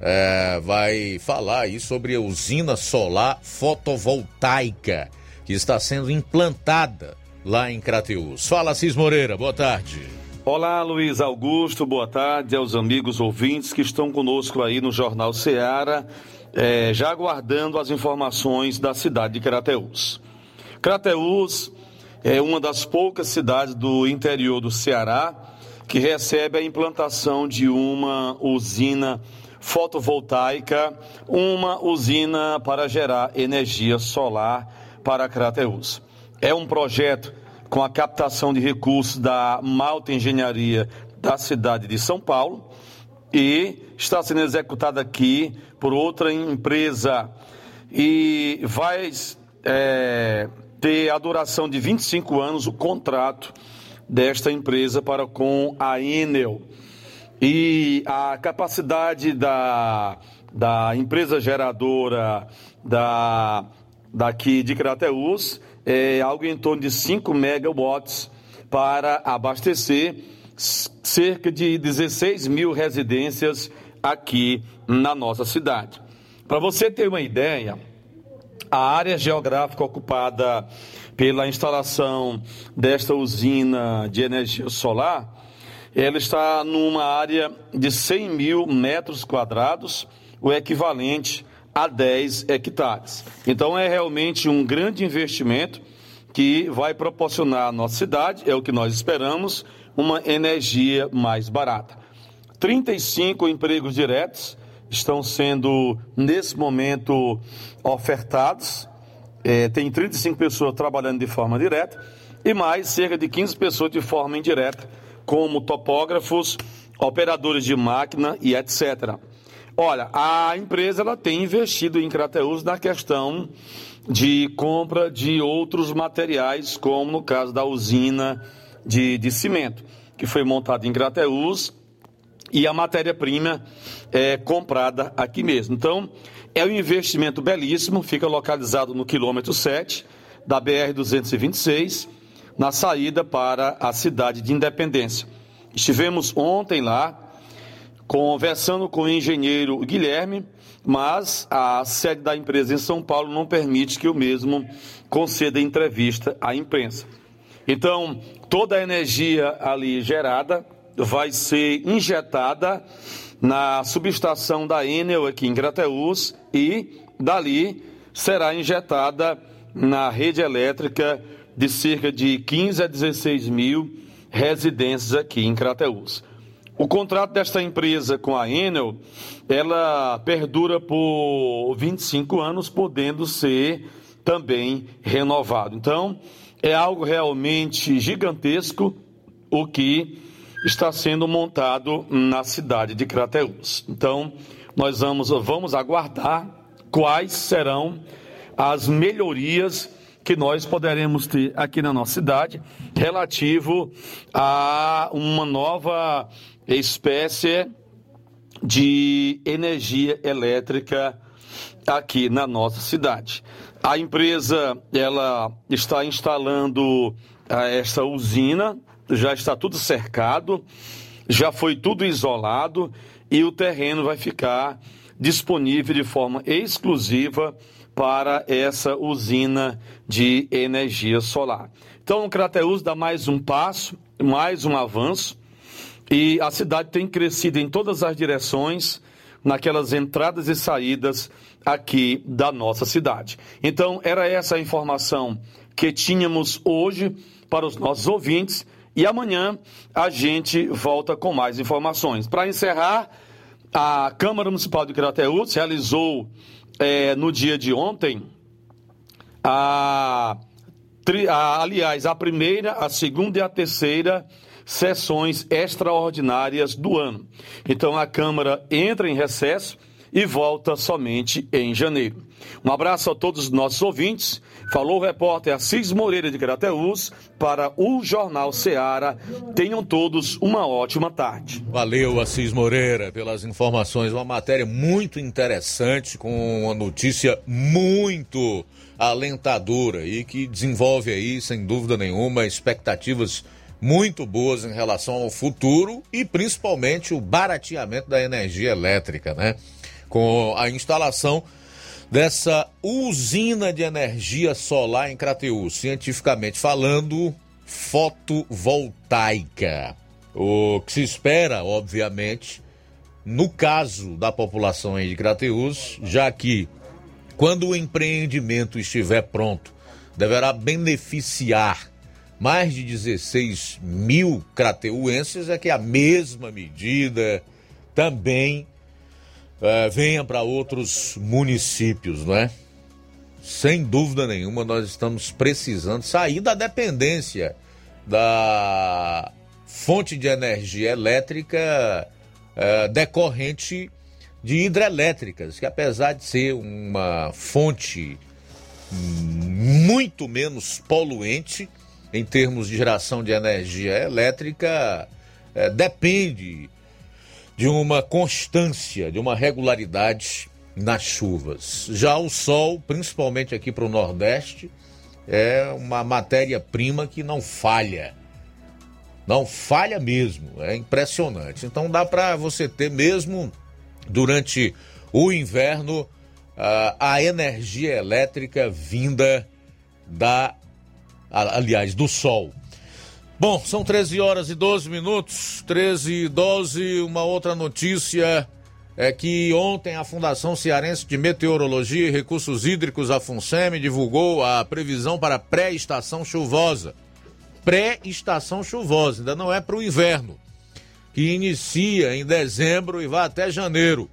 é, vai falar aí sobre a usina solar fotovoltaica que está sendo implantada lá em Crateus. Fala, Assis Moreira, boa tarde. Olá, Luiz Augusto, boa tarde aos amigos ouvintes que estão conosco aí no Jornal Seara, é, já aguardando as informações da cidade de Crateus. Crateus é uma das poucas cidades do interior do Ceará que recebe a implantação de uma usina fotovoltaica, uma usina para gerar energia solar para Crateus. É um projeto com a captação de recursos da Malta Engenharia da cidade de São Paulo e está sendo executado aqui por outra empresa e vai é, ter a duração de 25 anos o contrato desta empresa para com a Enel. E a capacidade da, da empresa geradora da, daqui de Crateús é algo em torno de 5 megawatts para abastecer cerca de 16 mil residências aqui na nossa cidade. Para você ter uma ideia, a área geográfica ocupada pela instalação desta usina de energia solar, ela está numa área de 100 mil metros quadrados, o equivalente a 10 hectares. Então é realmente um grande investimento que vai proporcionar à nossa cidade, é o que nós esperamos, uma energia mais barata. 35 empregos diretos estão sendo, nesse momento, ofertados. É, tem 35 pessoas trabalhando de forma direta e mais cerca de 15 pessoas de forma indireta, como topógrafos, operadores de máquina e etc. Olha, a empresa ela tem investido em Crateus na questão de compra de outros materiais, como no caso da usina de, de cimento, que foi montada em Crateus e a matéria-prima é comprada aqui mesmo. Então, é um investimento belíssimo, fica localizado no quilômetro 7 da BR-226, na saída para a cidade de Independência. Estivemos ontem lá, conversando com o engenheiro Guilherme, mas a sede da empresa em São Paulo não permite que o mesmo conceda entrevista à imprensa. Então, toda a energia ali gerada vai ser injetada na subestação da Enel aqui em Grateus e dali será injetada na rede elétrica de cerca de 15 a 16 mil residências aqui em Crateus. O contrato desta empresa com a Enel, ela perdura por 25 anos, podendo ser também renovado. Então, é algo realmente gigantesco o que está sendo montado na cidade de Crateus. Então, nós vamos, vamos aguardar quais serão as melhorias que nós poderemos ter aqui na nossa cidade relativo a uma nova espécie de energia elétrica aqui na nossa cidade. A empresa ela está instalando eh, esta usina já está tudo cercado, já foi tudo isolado e o terreno vai ficar disponível de forma exclusiva para essa usina de energia solar. Então, o Crateus dá mais um passo, mais um avanço, e a cidade tem crescido em todas as direções, naquelas entradas e saídas aqui da nossa cidade. Então, era essa a informação que tínhamos hoje para os nossos ouvintes e amanhã a gente volta com mais informações. Para encerrar, a Câmara Municipal de Crateús realizou é, no dia de ontem a, a, aliás, a primeira, a segunda e a terceira sessões extraordinárias do ano. Então a Câmara entra em recesso e volta somente em janeiro. Um abraço a todos os nossos ouvintes. Falou o repórter Assis Moreira de Crateús para o Jornal Seara. Tenham todos uma ótima tarde. Valeu, Assis Moreira, pelas informações. Uma matéria muito interessante, com uma notícia muito alentadora e que desenvolve aí, sem dúvida nenhuma, expectativas muito boas em relação ao futuro e principalmente o barateamento da energia elétrica, né? Com a instalação dessa usina de energia solar em Crateus, cientificamente falando, fotovoltaica. O que se espera, obviamente, no caso da população de Crateus, já que quando o empreendimento estiver pronto, deverá beneficiar mais de 16 mil crateuenses, é que a mesma medida também é, venha para outros municípios, não é? Sem dúvida nenhuma, nós estamos precisando sair da dependência da fonte de energia elétrica é, decorrente de hidrelétricas, que apesar de ser uma fonte muito menos poluente em termos de geração de energia elétrica, é, depende de uma constância, de uma regularidade nas chuvas. Já o sol, principalmente aqui para o Nordeste, é uma matéria-prima que não falha. Não falha mesmo, é impressionante. Então dá para você ter mesmo durante o inverno a energia elétrica vinda da, aliás, do sol. Bom, são 13 horas e 12 minutos, 13 e 12. Uma outra notícia é que ontem a Fundação Cearense de Meteorologia e Recursos Hídricos, a FUNSEMI, divulgou a previsão para pré-estação chuvosa. Pré-estação chuvosa, ainda não é para o inverno, que inicia em dezembro e vai até janeiro.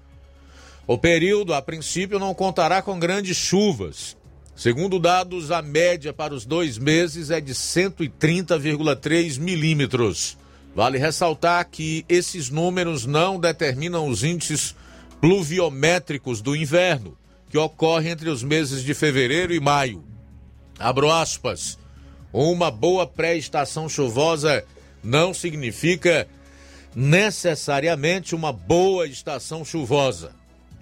O período, a princípio, não contará com grandes chuvas Segundo dados, a média para os dois meses é de 130,3 milímetros. Vale ressaltar que esses números não determinam os índices pluviométricos do inverno, que ocorre entre os meses de fevereiro e maio. Abro aspas. Uma boa pré-estação chuvosa não significa necessariamente uma boa estação chuvosa.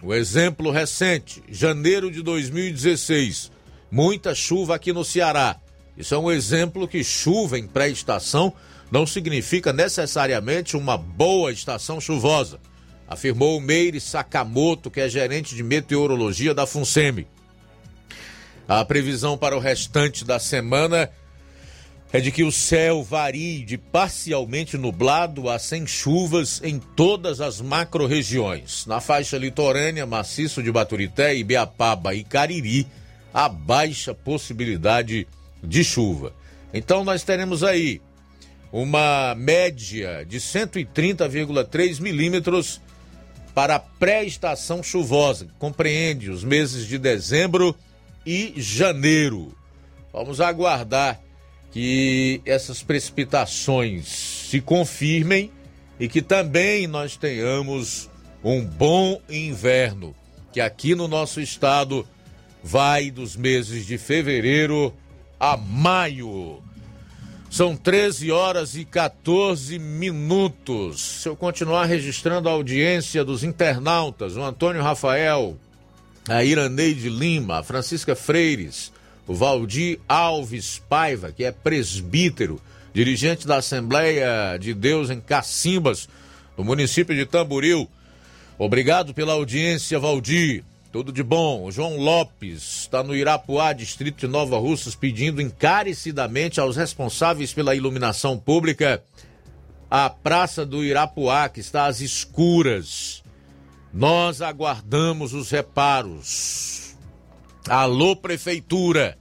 O exemplo recente, janeiro de 2016, muita chuva aqui no Ceará. Isso é um exemplo que chuva em pré-estação não significa necessariamente uma boa estação chuvosa, afirmou Meire Sakamoto, que é gerente de meteorologia da FUNSEMI. A previsão para o restante da semana é de que o céu varie de parcialmente nublado a sem chuvas em todas as macro-regiões. Na faixa litorânea, maciço de Baturité, Ibiapaba e Cariri, há baixa possibilidade de chuva. Então nós teremos aí uma média de 130,3 milímetros para a pré-estação chuvosa, que compreende os meses de dezembro e janeiro. Vamos aguardar que essas precipitações se confirmem e que também nós tenhamos um bom inverno, que aqui no nosso estado vai dos meses de fevereiro a maio. São 13 horas e 14 minutos. Se eu continuar registrando a audiência dos internautas, o Antônio Rafael, a Iraneide Lima, a Francisca Freires, o Valdir Alves Paiva, que é presbítero, dirigente da Assembleia de Deus em Cacimbas, no município de Tamboril. Obrigado pela audiência, Valdir. Tudo de bom. João Lopes está no Irapuá, distrito de Nova Russas, pedindo encarecidamente aos responsáveis pela iluminação pública a Praça do Irapuá, que está às escuras. Nós aguardamos os reparos. Alô, Prefeitura.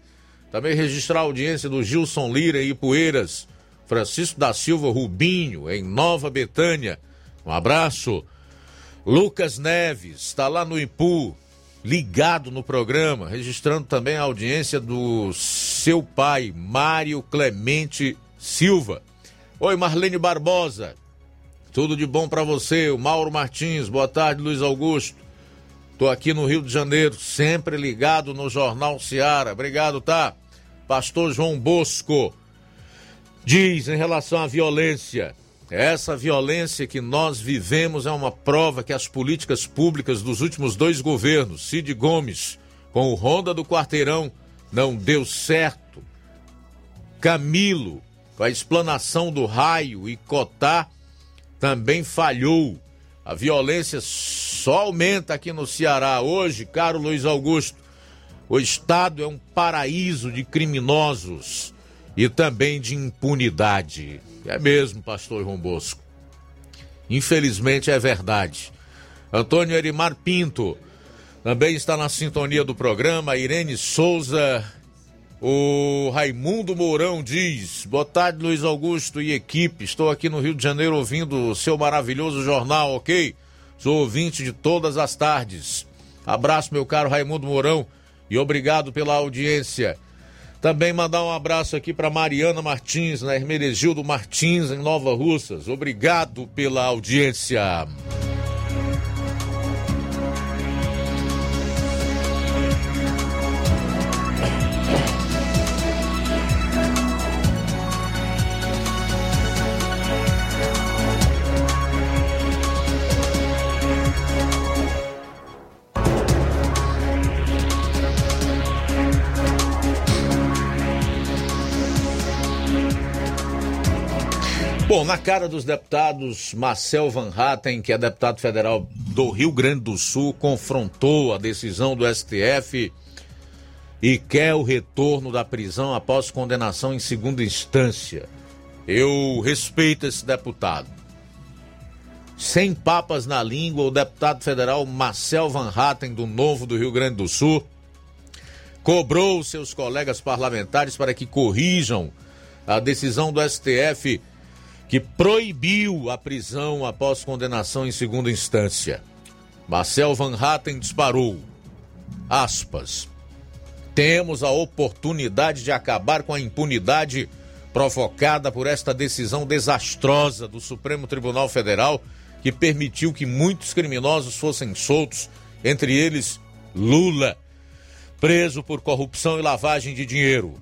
Também registrar a audiência do Gilson Lira em Ipueiras, Francisco da Silva Rubinho, em Nova Betânia. Um abraço. Lucas Neves, está lá no Ipu, ligado no programa, registrando também a audiência do seu pai, Mário Clemente Silva. Oi, Marlene Barbosa. Tudo de bom para você. O Mauro Martins, boa tarde, Luiz Augusto. Tô aqui no Rio de Janeiro, sempre ligado no Jornal Seara. Obrigado, tá? Pastor João Bosco diz em relação à violência. Essa violência que nós vivemos é uma prova que as políticas públicas dos últimos dois governos, Cid Gomes com o Ronda do Quarteirão, não deu certo. Camilo, com a explanação do raio e Cotá, também falhou. A violência só aumenta aqui no Ceará. Hoje, caro Luiz Augusto, o Estado é um paraíso de criminosos e também de impunidade. É mesmo, pastor João Bosco. Infelizmente é verdade. Antônio Erimar Pinto também está na sintonia do programa. Irene Souza, o Raimundo Mourão diz: Boa tarde, Luiz Augusto e equipe. Estou aqui no Rio de Janeiro ouvindo o seu maravilhoso jornal, ok? Sou ouvinte de todas as tardes. Abraço, meu caro Raimundo Mourão, e obrigado pela audiência. Também mandar um abraço aqui para Mariana Martins, na Hermenegildo Martins, em Nova Russas. Obrigado pela audiência. Bom, na cara dos deputados, Marcel Van Hatten, que é deputado federal do Rio Grande do Sul, confrontou a decisão do STF e quer o retorno da prisão após condenação em segunda instância. Eu respeito esse deputado. Sem papas na língua, o deputado federal Marcel Van Hatten, do Novo do Rio Grande do Sul, cobrou seus colegas parlamentares para que corrijam a decisão do STF que proibiu a prisão após condenação em segunda instância. Marcel Van Hatten disparou. Aspas. Temos a oportunidade de acabar com a impunidade provocada por esta decisão desastrosa do Supremo Tribunal Federal que permitiu que muitos criminosos fossem soltos, entre eles Lula, preso por corrupção e lavagem de dinheiro.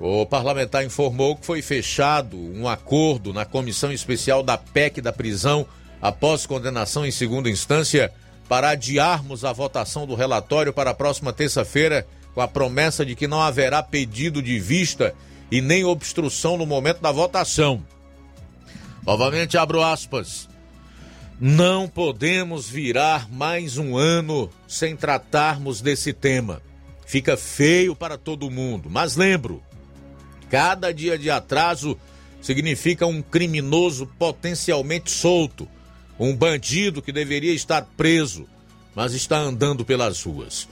O parlamentar informou que foi fechado um acordo na comissão especial da PEC da prisão após condenação em segunda instância para adiarmos a votação do relatório para a próxima terça-feira, com a promessa de que não haverá pedido de vista e nem obstrução no momento da votação. Novamente abro aspas. Não podemos virar mais um ano sem tratarmos desse tema. Fica feio para todo mundo, mas lembro, Cada dia de atraso significa um criminoso potencialmente solto, um bandido que deveria estar preso, mas está andando pelas ruas.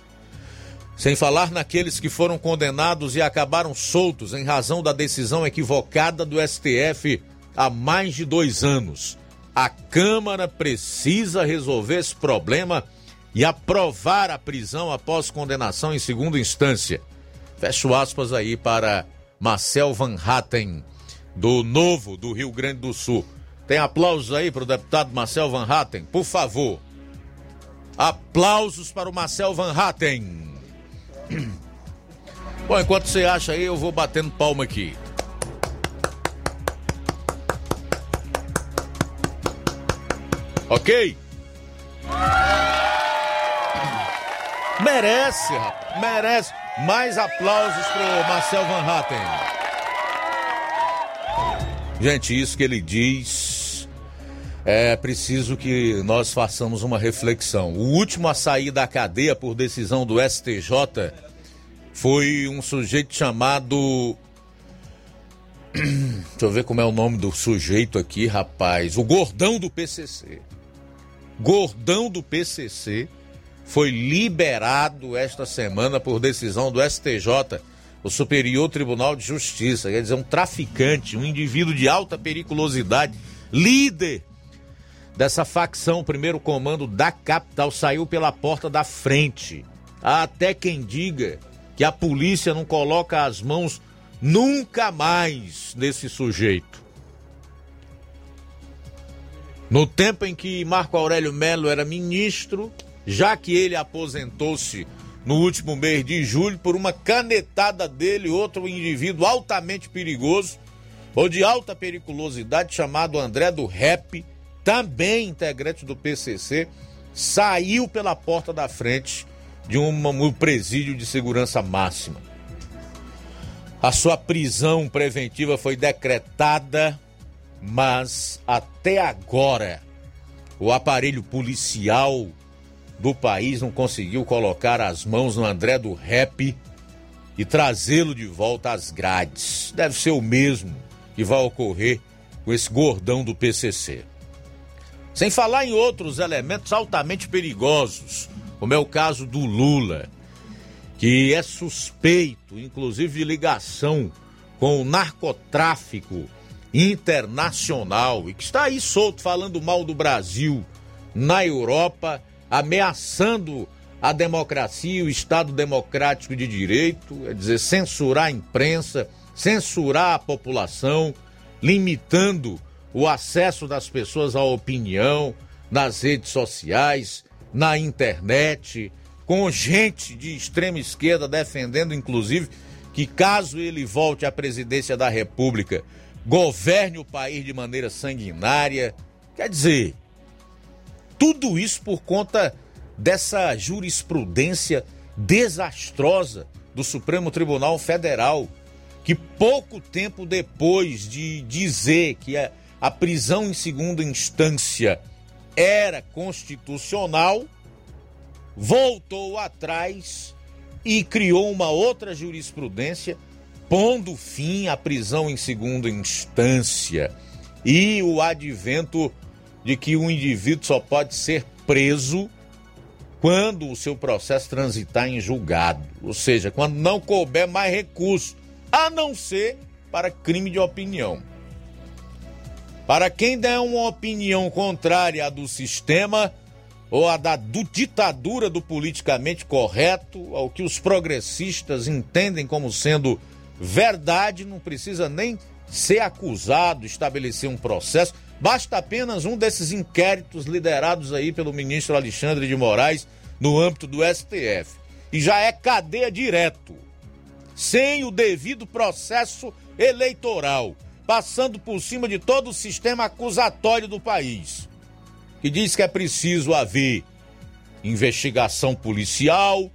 Sem falar naqueles que foram condenados e acabaram soltos em razão da decisão equivocada do STF há mais de dois anos. A Câmara precisa resolver esse problema e aprovar a prisão após condenação em segunda instância. Fecho aspas aí para Marcel Van Hatten, do Novo do Rio Grande do Sul. Tem aplausos aí para o deputado Marcel Van Hatten, por favor. Aplausos para o Marcel Van Hatten. Bom, enquanto você acha aí, eu vou batendo palma aqui. Ok? Merece, rapaz, merece. Mais aplausos pro Marcel Van Hatten. Gente, isso que ele diz é preciso que nós façamos uma reflexão. O último a sair da cadeia por decisão do STJ foi um sujeito chamado. Deixa eu ver como é o nome do sujeito aqui, rapaz. O Gordão do PCC. Gordão do PCC foi liberado esta semana por decisão do STJ, o Superior Tribunal de Justiça. Quer dizer, um traficante, um indivíduo de alta periculosidade, líder dessa facção, primeiro comando da capital, saiu pela porta da frente. Há até quem diga que a polícia não coloca as mãos nunca mais nesse sujeito. No tempo em que Marco Aurélio Melo era ministro, já que ele aposentou-se no último mês de julho por uma canetada dele, outro indivíduo altamente perigoso ou de alta periculosidade chamado André do Rep, também integrante do PCC, saiu pela porta da frente de um presídio de segurança máxima. A sua prisão preventiva foi decretada, mas até agora o aparelho policial do país não conseguiu colocar as mãos no André do Rap e trazê-lo de volta às grades. Deve ser o mesmo que vai ocorrer com esse gordão do PCC. Sem falar em outros elementos altamente perigosos, como é o caso do Lula, que é suspeito, inclusive, de ligação com o narcotráfico internacional e que está aí solto falando mal do Brasil na Europa ameaçando a democracia, o Estado democrático de direito, é dizer, censurar a imprensa, censurar a população, limitando o acesso das pessoas à opinião nas redes sociais, na internet, com gente de extrema esquerda defendendo, inclusive, que caso ele volte à presidência da República, governe o país de maneira sanguinária. Quer dizer, tudo isso por conta dessa jurisprudência desastrosa do Supremo Tribunal Federal, que pouco tempo depois de dizer que a, a prisão em segunda instância era constitucional, voltou atrás e criou uma outra jurisprudência pondo fim à prisão em segunda instância. E o advento de que um indivíduo só pode ser preso quando o seu processo transitar em julgado, ou seja, quando não couber mais recurso, a não ser para crime de opinião. Para quem der uma opinião contrária à do sistema ou à da do ditadura do politicamente correto, ao que os progressistas entendem como sendo verdade, não precisa nem ser acusado, estabelecer um processo Basta apenas um desses inquéritos liderados aí pelo ministro Alexandre de Moraes no âmbito do STF. E já é cadeia direto. sem o devido processo eleitoral, passando por cima de todo o sistema acusatório do país, que diz que é preciso haver investigação policial,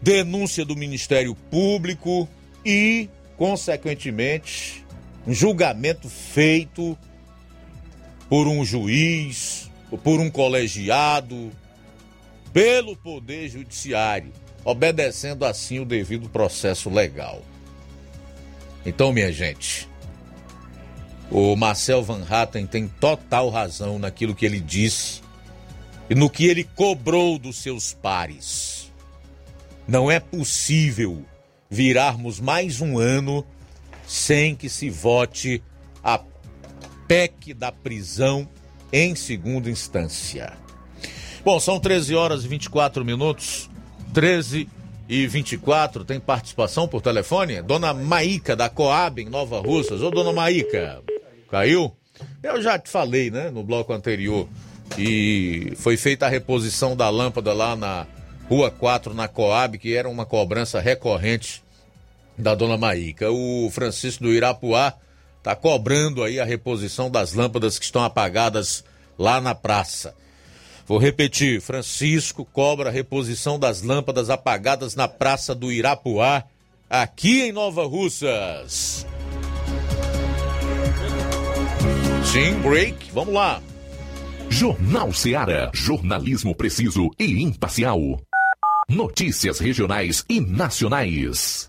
denúncia do Ministério Público e, consequentemente, um julgamento feito por um juiz, por um colegiado, pelo Poder Judiciário, obedecendo assim o devido processo legal. Então, minha gente, o Marcel Van Hatten tem total razão naquilo que ele disse e no que ele cobrou dos seus pares. Não é possível virarmos mais um ano sem que se vote PEC da prisão em segunda instância. Bom, são 13 horas e 24 minutos. 13 e 24, tem participação por telefone? Dona Maíca da Coab em Nova Russas. Ô, dona Maíca, caiu? Eu já te falei, né, no bloco anterior, que foi feita a reposição da lâmpada lá na Rua 4, na Coab, que era uma cobrança recorrente da dona Maíca. O Francisco do Irapuá está cobrando aí a reposição das lâmpadas que estão apagadas lá na praça. Vou repetir: Francisco cobra a reposição das lâmpadas apagadas na praça do Irapuá, aqui em Nova Russas. Sim, break, vamos lá. Jornal Seara. Jornalismo preciso e imparcial. Notícias regionais e nacionais.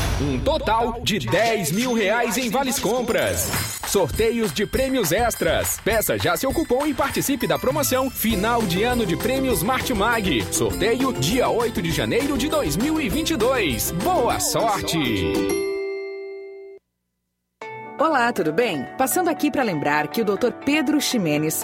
Um total de 10 mil reais em vales compras. Sorteios de prêmios extras. Peça já seu cupom e participe da promoção Final de Ano de Prêmios Martimag. Sorteio dia 8 de janeiro de 2022. Boa sorte! Olá, tudo bem? Passando aqui para lembrar que o Dr. Pedro Ximenes,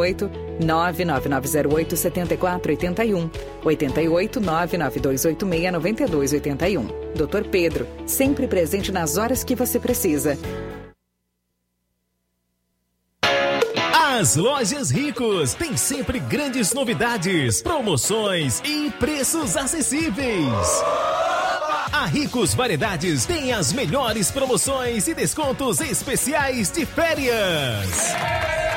99908 7481 88 99286 9281. Dr. Pedro, sempre presente nas horas que você precisa. As lojas Ricos têm sempre grandes novidades, promoções e preços acessíveis. A Ricos Variedades tem as melhores promoções e descontos especiais de férias.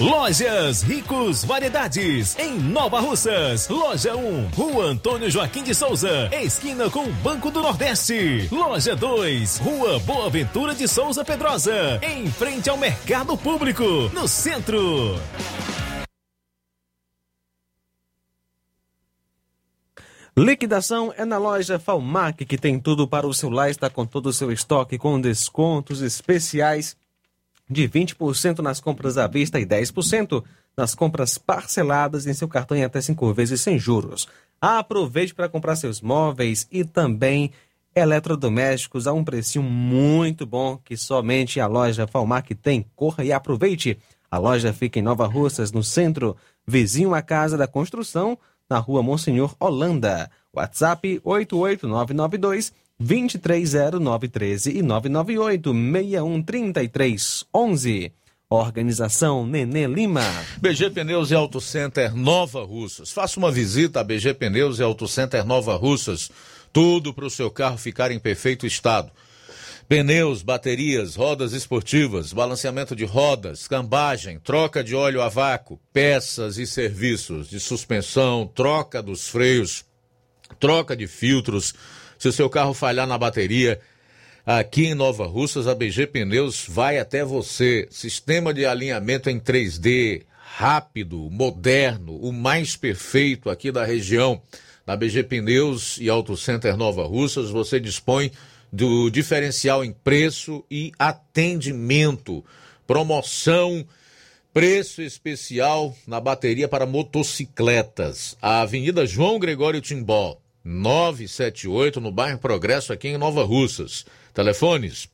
Lojas Ricos Variedades, em Nova Russas. Loja 1, Rua Antônio Joaquim de Souza, esquina com o Banco do Nordeste. Loja 2, Rua Boa Ventura de Souza Pedrosa, em frente ao Mercado Público, no centro. Liquidação é na loja Falmac, que tem tudo para o seu lar, está com todo o seu estoque, com descontos especiais de 20% nas compras à vista e 10% nas compras parceladas em seu cartão em até 5 vezes sem juros. Aproveite para comprar seus móveis e também eletrodomésticos a um precinho muito bom que somente a loja Falmac tem. Corra e aproveite. A loja fica em Nova Russas, no centro, vizinho à Casa da Construção, na rua Monsenhor Holanda. WhatsApp 88992 230913 e 998 613311. Organização Nenê Lima. BG Pneus e Auto Center Nova Russas. Faça uma visita a BG Pneus e Auto Center Nova Russas. Tudo para o seu carro ficar em perfeito estado. Pneus, baterias, rodas esportivas, balanceamento de rodas, cambagem, troca de óleo a vácuo, peças e serviços de suspensão, troca dos freios, troca de filtros. Se o seu carro falhar na bateria, aqui em Nova Russas, a BG Pneus vai até você. Sistema de alinhamento em 3D, rápido, moderno, o mais perfeito aqui da região. Na BG Pneus e Auto Center Nova Russas, você dispõe do diferencial em preço e atendimento. Promoção, preço especial na bateria para motocicletas. A Avenida João Gregório Timbó, 978, no bairro Progresso, aqui em Nova Russas. Telefones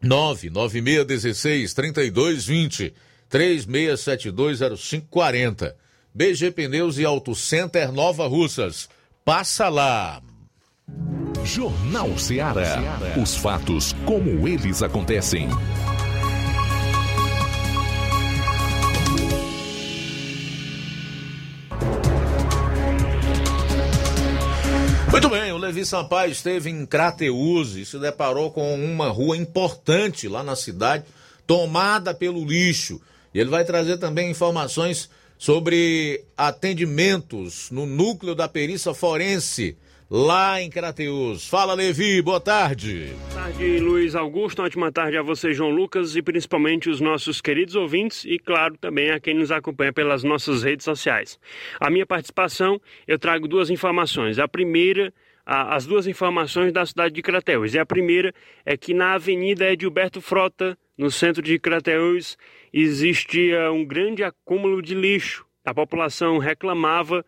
99616 3220 36720540. BG Pneus e Auto Center Nova Russas. Passa lá. Jornal Ceará. Os fatos como eles acontecem. Muito bem, o Levi Sampaio esteve em Crateús e se deparou com uma rua importante lá na cidade, tomada pelo lixo. E ele vai trazer também informações sobre atendimentos no núcleo da perícia forense lá em Crateus. Fala, Levi, boa tarde. Boa tarde, Luiz Augusto. Uma ótima tarde a você, João Lucas, e principalmente os nossos queridos ouvintes e, claro, também a quem nos acompanha pelas nossas redes sociais. A minha participação, eu trago duas informações. A primeira as duas informações da cidade de Crateus. E a primeira é que na Avenida Edilberto Frota, no centro de Crateus, existia um grande acúmulo de lixo. A população reclamava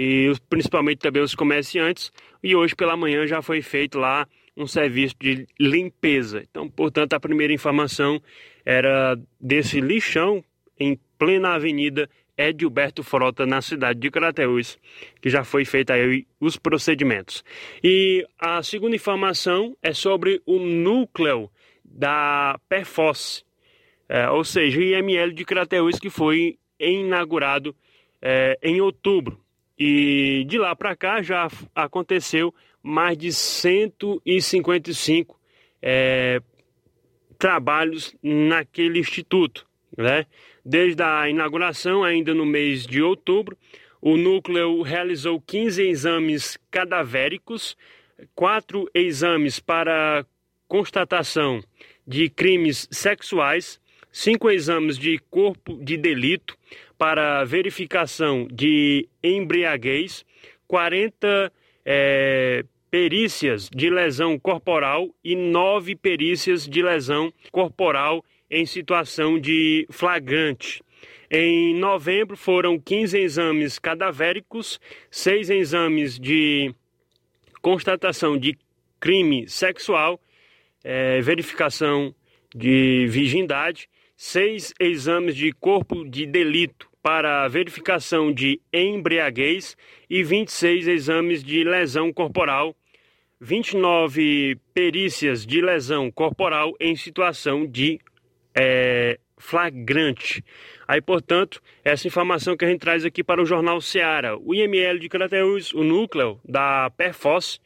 e principalmente também os comerciantes. E hoje pela manhã já foi feito lá um serviço de limpeza. Então, portanto, a primeira informação era desse lixão em plena avenida Edilberto Frota, na cidade de Crateús, que já foi feita aí os procedimentos. E a segunda informação é sobre o núcleo da PERFOS, é, ou seja, o IML de Crateús, que foi inaugurado é, em outubro. E de lá para cá já aconteceu mais de 155 é, trabalhos naquele instituto. Né? Desde a inauguração, ainda no mês de outubro, o núcleo realizou 15 exames cadavéricos, quatro exames para constatação de crimes sexuais, cinco exames de corpo de delito, para verificação de embriaguez, 40 é, perícias de lesão corporal e nove perícias de lesão corporal em situação de flagrante. Em novembro foram 15 exames cadavéricos, seis exames de constatação de crime sexual, é, verificação de virgindade, seis exames de corpo de delito para verificação de embriaguez e 26 exames de lesão corporal, 29 perícias de lesão corporal em situação de é, flagrante. Aí, portanto, essa informação que a gente traz aqui para o Jornal Seara. O IML de Crateús, o núcleo da Perfos,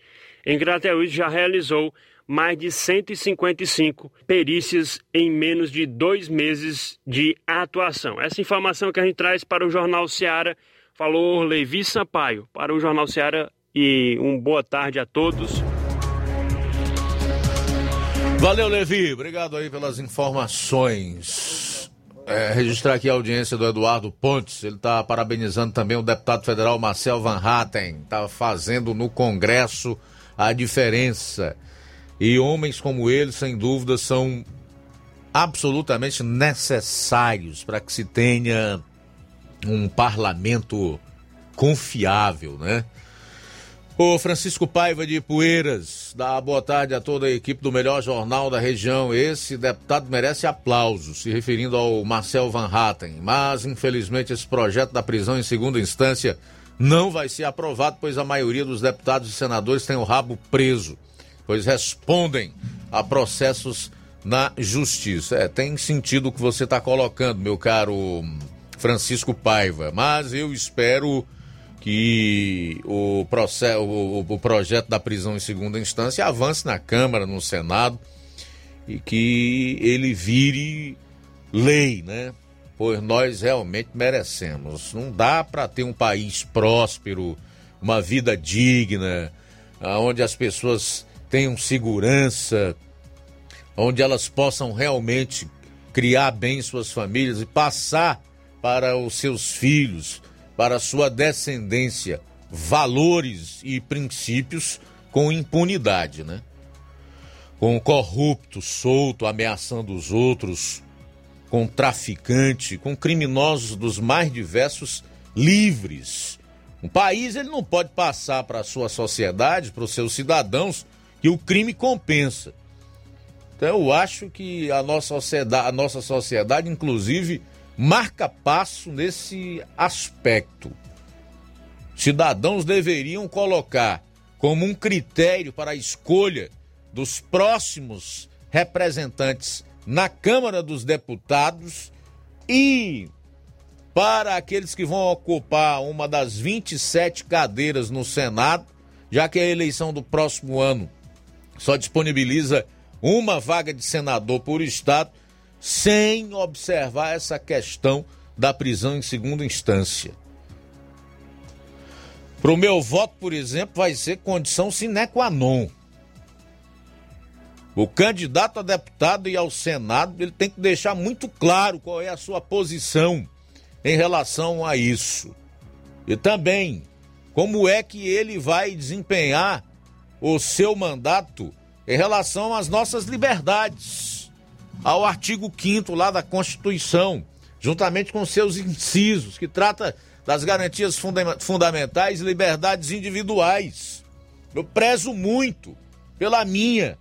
em Crateús já realizou mais de 155 perícias em menos de dois meses de atuação. Essa informação que a gente traz para o Jornal Seara, falou Levi Sampaio, para o Jornal Seara e uma boa tarde a todos. Valeu, Levi. Obrigado aí pelas informações. É, registrar aqui a audiência do Eduardo Pontes. Ele está parabenizando também o deputado federal Marcel Van Hatten. Está fazendo no Congresso a diferença. E homens como ele, sem dúvida, são absolutamente necessários para que se tenha um parlamento confiável, né? O Francisco Paiva de Poeiras, dá boa tarde a toda a equipe do melhor jornal da região. Esse deputado merece aplausos, se referindo ao Marcel Van Hatten. Mas, infelizmente, esse projeto da prisão em segunda instância não vai ser aprovado, pois a maioria dos deputados e senadores tem o rabo preso, pois respondem a processos na justiça. É, tem sentido o que você está colocando, meu caro Francisco Paiva, mas eu espero que o, processo, o, o, projeto da prisão em segunda instância avance na Câmara, no Senado e que ele vire lei, né? Pois nós realmente merecemos. Não dá para ter um país próspero, uma vida digna, onde as pessoas tenham segurança, onde elas possam realmente criar bem suas famílias e passar para os seus filhos para sua descendência valores e princípios com impunidade, né? Com corrupto, solto, ameaçando os outros, com traficante, com criminosos dos mais diversos livres. Um país ele não pode passar para a sua sociedade, para os seus cidadãos, que o crime compensa. Então eu acho que a nossa sociedade, a nossa sociedade inclusive, marca passo nesse aspecto. Cidadãos deveriam colocar como um critério para a escolha dos próximos representantes na Câmara dos Deputados e para aqueles que vão ocupar uma das 27 cadeiras no Senado, já que a eleição do próximo ano só disponibiliza uma vaga de senador por estado, sem observar essa questão da prisão em segunda instância. Para o meu voto, por exemplo, vai ser condição sine qua non. O candidato a deputado e ao Senado ele tem que deixar muito claro qual é a sua posição em relação a isso. E também como é que ele vai desempenhar o seu mandato em relação às nossas liberdades ao artigo 5 lá da Constituição, juntamente com seus incisos, que trata das garantias funda fundamentais e liberdades individuais. Eu prezo muito pela minha,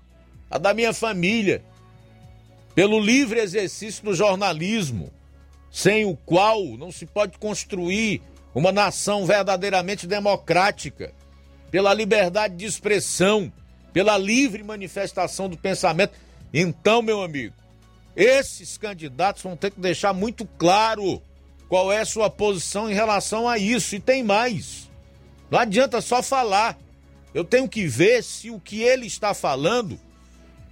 a da minha família, pelo livre exercício do jornalismo, sem o qual não se pode construir uma nação verdadeiramente democrática, pela liberdade de expressão, pela livre manifestação do pensamento. Então, meu amigo, esses candidatos vão ter que deixar muito claro qual é sua posição em relação a isso. E tem mais. Não adianta só falar. Eu tenho que ver se o que ele está falando,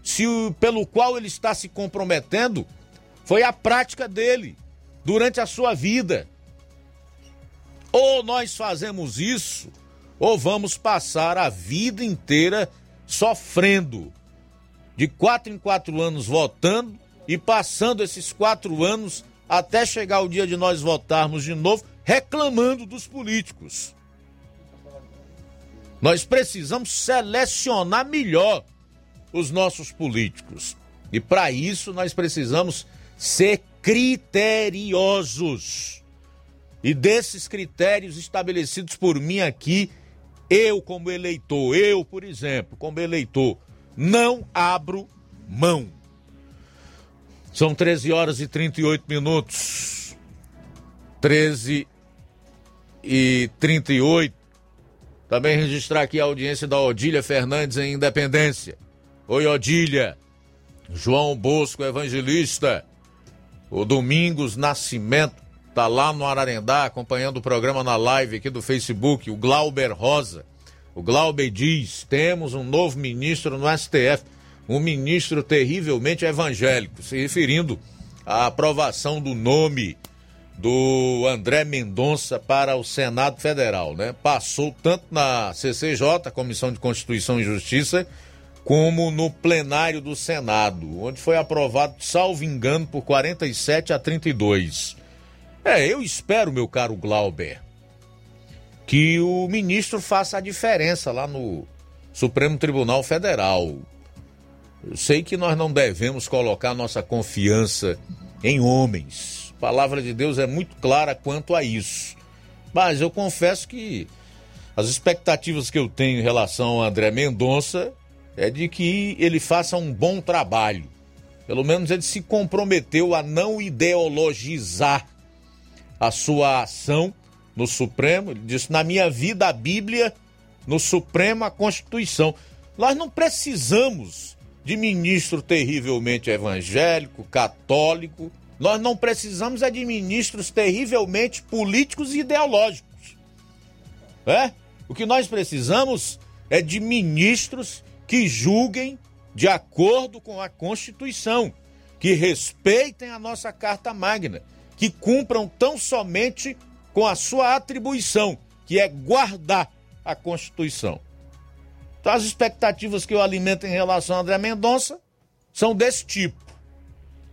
se o pelo qual ele está se comprometendo, foi a prática dele durante a sua vida. Ou nós fazemos isso, ou vamos passar a vida inteira sofrendo. De quatro em quatro anos votando e passando esses quatro anos até chegar o dia de nós votarmos de novo, reclamando dos políticos. Nós precisamos selecionar melhor os nossos políticos. E para isso nós precisamos ser criteriosos. E desses critérios estabelecidos por mim aqui, eu, como eleitor, eu, por exemplo, como eleitor, não abro mão. São 13 horas e 38 minutos. 13 e 38. Também registrar aqui a audiência da Odília Fernandes em Independência. Oi, Odília. João Bosco, evangelista. O Domingos Nascimento tá lá no Ararendá acompanhando o programa na live aqui do Facebook. O Glauber Rosa. O Glauber diz: temos um novo ministro no STF, um ministro terrivelmente evangélico, se referindo à aprovação do nome do André Mendonça para o Senado Federal, né? Passou tanto na CCJ, Comissão de Constituição e Justiça, como no plenário do Senado, onde foi aprovado, salvo engano, por 47 a 32. É, eu espero, meu caro Glauber, que o ministro faça a diferença lá no Supremo Tribunal Federal. Eu sei que nós não devemos colocar nossa confiança em homens a palavra de Deus é muito clara quanto a isso. Mas eu confesso que as expectativas que eu tenho em relação ao André Mendonça é de que ele faça um bom trabalho. Pelo menos ele se comprometeu a não ideologizar a sua ação no Supremo. Ele disse: na minha vida, a Bíblia, no Supremo, a Constituição. Nós não precisamos de ministro terrivelmente evangélico, católico, nós não precisamos é de ministros terrivelmente políticos e ideológicos. É? O que nós precisamos é de ministros que julguem de acordo com a Constituição, que respeitem a nossa Carta Magna, que cumpram tão somente com a sua atribuição, que é guardar a Constituição. Então, as expectativas que eu alimento em relação a André Mendonça são desse tipo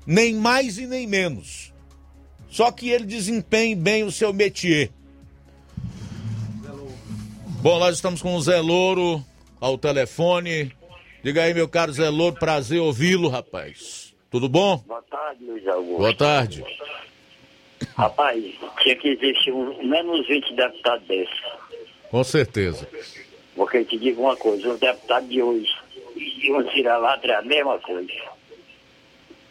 nem mais e nem menos. Só que ele desempenhe bem o seu métier. Bom, nós estamos com o Zé Louro ao telefone. Diga aí, meu caro Zé Louro, prazer ouvi-lo, rapaz. Tudo bom? Boa tarde, Luiz Augusto. Boa tarde. Rapaz, tinha que existir um, menos 20 deputados desses. Com certeza. Porque te digo uma coisa, os deputados de hoje iam tirar lá a mesma coisa.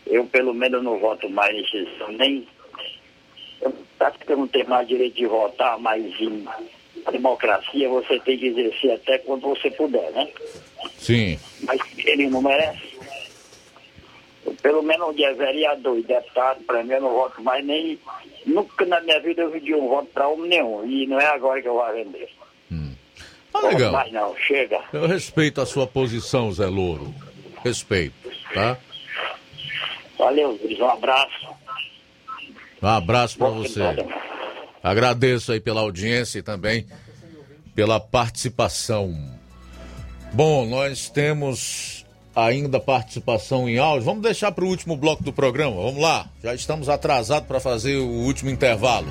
Eu, pelo menos, não voto mais sessão, nem. Eu acho que eu não tenho mais direito de votar, mas em democracia você tem que exercer até quando você puder, né? Sim. Mas ele não merece. Pelo menos um dia vereador e deputado, para mim eu não voto mais nem. Nunca na minha vida eu pedi um voto para homem nenhum. E não é agora que eu vou vender. Hum. Ah, legal. Mas não, chega. Eu respeito a sua posição, Zé Louro. Respeito, tá? Valeu, Luiz. Um abraço. Um abraço para você. Agradeço aí pela audiência e também pela participação. Bom, nós temos ainda participação em áudio. Vamos deixar para o último bloco do programa. Vamos lá. Já estamos atrasados para fazer o último intervalo.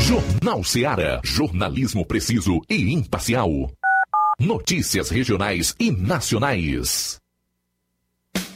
Jornal Seara. Jornalismo preciso e imparcial. Notícias regionais e nacionais.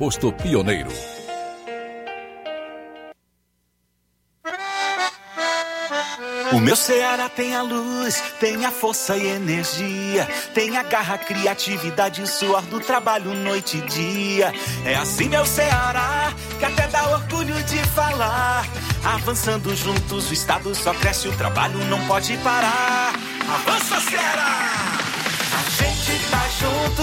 posto Pioneiro. O meu Ceará tem a luz, tem a força e energia, tem a garra, criatividade e suor do trabalho noite e dia. É assim meu Ceará, que até dá orgulho de falar. Avançando juntos, o estado só cresce, o trabalho não pode parar. Avança Ceará! A gente tá junto,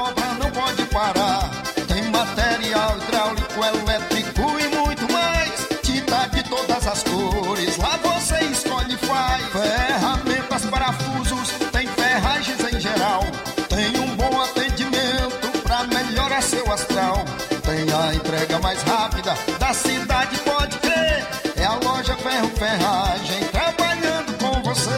entrega mais rápida da cidade, pode crer. É a loja Ferro Ferragem trabalhando com você.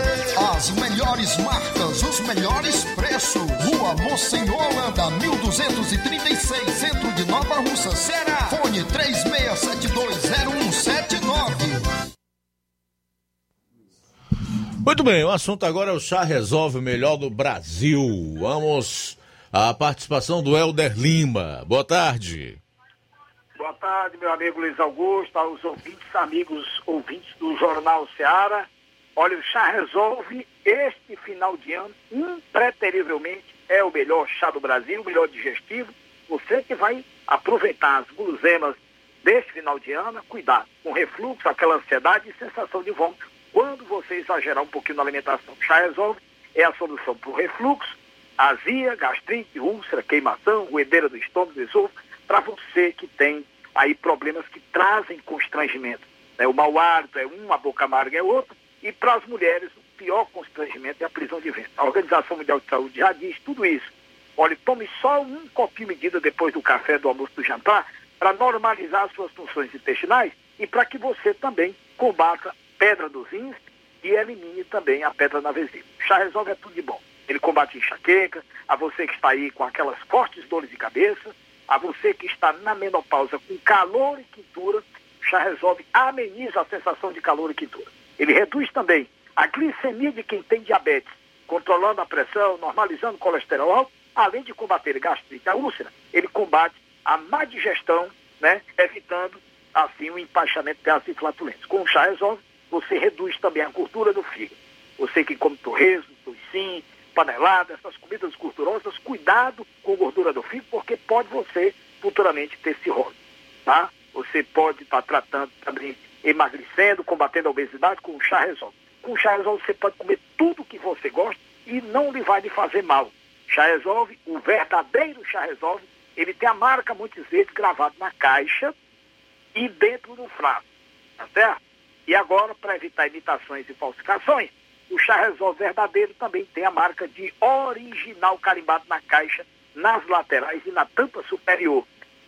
As melhores marcas, os melhores preços. Rua Monsenhor Holanda, 1236, centro de Nova Russa, Ceará. Fone 36720179. Muito bem, o assunto agora é o chá resolve o melhor do Brasil. Vamos à participação do Helder Lima. Boa tarde. Boa tarde, meu amigo Luiz Augusto, aos ouvintes, amigos ouvintes do Jornal Seara. Olha, o chá resolve este final de ano, impreterivelmente, é o melhor chá do Brasil, o melhor digestivo. Você que vai aproveitar as guloseimas deste final de ano, cuidado com refluxo, aquela ansiedade e sensação de vômito. Quando você exagerar um pouquinho na alimentação, o chá resolve é a solução para o refluxo, azia, gastrite, úlcera, queimação, roedeira do estômago, esôfago, para você que tem aí problemas que trazem constrangimento. Né? O mau hálito é um, a boca amarga é outro, e para as mulheres o pior constrangimento é a prisão de ventre. A Organização Mundial de Saúde já diz tudo isso. Olha, tome só um copinho medida depois do café, do almoço, do jantar, para normalizar as suas funções intestinais e para que você também combata pedra dos rins e elimine também a pedra na vesícula. O chá resolve é tudo de bom. Ele combate enxaqueca, a você que está aí com aquelas fortes dores de cabeça, a você que está na menopausa com calor e quintura, o chá resolve ameniza a sensação de calor e quintura. Ele reduz também a glicemia de quem tem diabetes, controlando a pressão, normalizando o colesterol alto, além de combater gastrite, a úlcera, ele combate a má digestão, né, evitando assim o empachamento de flatulentos. Com o chá resolve, você reduz também a gordura do fígado. Você que come torresmo, toicinho, panelada, essas comidas gordurosas, cuidado com a gordura do fígado, porque pode você futuramente ter cirrose, tá? Você pode estar tá tratando também, emagrecendo, combatendo a obesidade com chá resolve. Com o chá resolve você pode comer tudo que você gosta e não lhe vai lhe fazer mal. Chá resolve, o verdadeiro chá resolve, ele tem a marca muitas vezes gravada na caixa e dentro do frasco, tá certo? E agora, para evitar imitações e falsificações, o chá resolve verdadeiro também tem a marca de original carimbado na caixa, nas laterais e na tampa superior.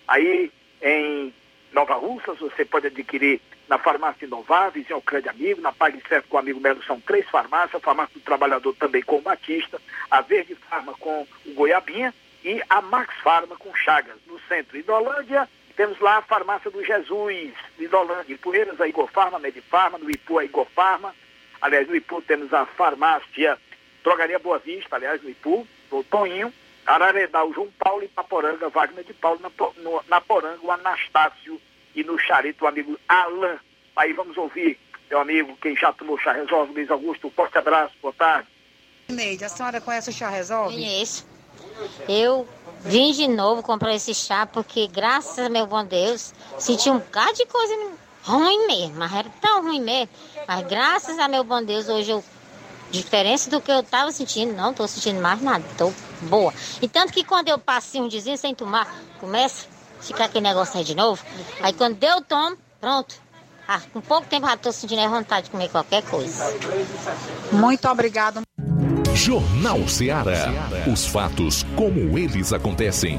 Aí, em Nova Russas, você pode adquirir na farmácia Inováveis, em Alcrede Amigo, na Pag Certo com o amigo Melo, são três farmácias, a farmácia do trabalhador também com o Batista, a Verde Farma com o Goiabinha e a Max Farma com Chagas. No centro Idolândia, temos lá a farmácia do Jesus, Idolândia, em Poeiras, a Igofarma, Medifarma, no Ipu, a Igofarma, aliás, no Ipu temos a farmácia Drogaria Boa Vista, aliás, no Ipu, o Toninho, Araredal, João Paulo e Paporanga, Wagner de Paulo, na, no, na Poranga, o Anastácio e no Charito, o amigo Alan. Aí vamos ouvir meu amigo, quem já tomou chá resolve, Luiz Augusto, forte abraço, boa tarde. Neide, a senhora conhece o chá resolve? Conheço. Eu vim de novo comprar esse chá porque, graças a meu bom Deus, senti um bocado de coisa ruim mesmo, mas era tão ruim mesmo. Mas graças a meu bom Deus, hoje eu Diferença do que eu estava sentindo, não estou sentindo mais nada, estou boa. E tanto que quando eu passei um dizinho sem tomar, começa a ficar aquele negócio aí de novo. Aí quando eu tomo, pronto. Ah, com pouco tempo já estou sentindo a vontade de comer qualquer coisa. Muito obrigado. Jornal Ceará. Os fatos como eles acontecem.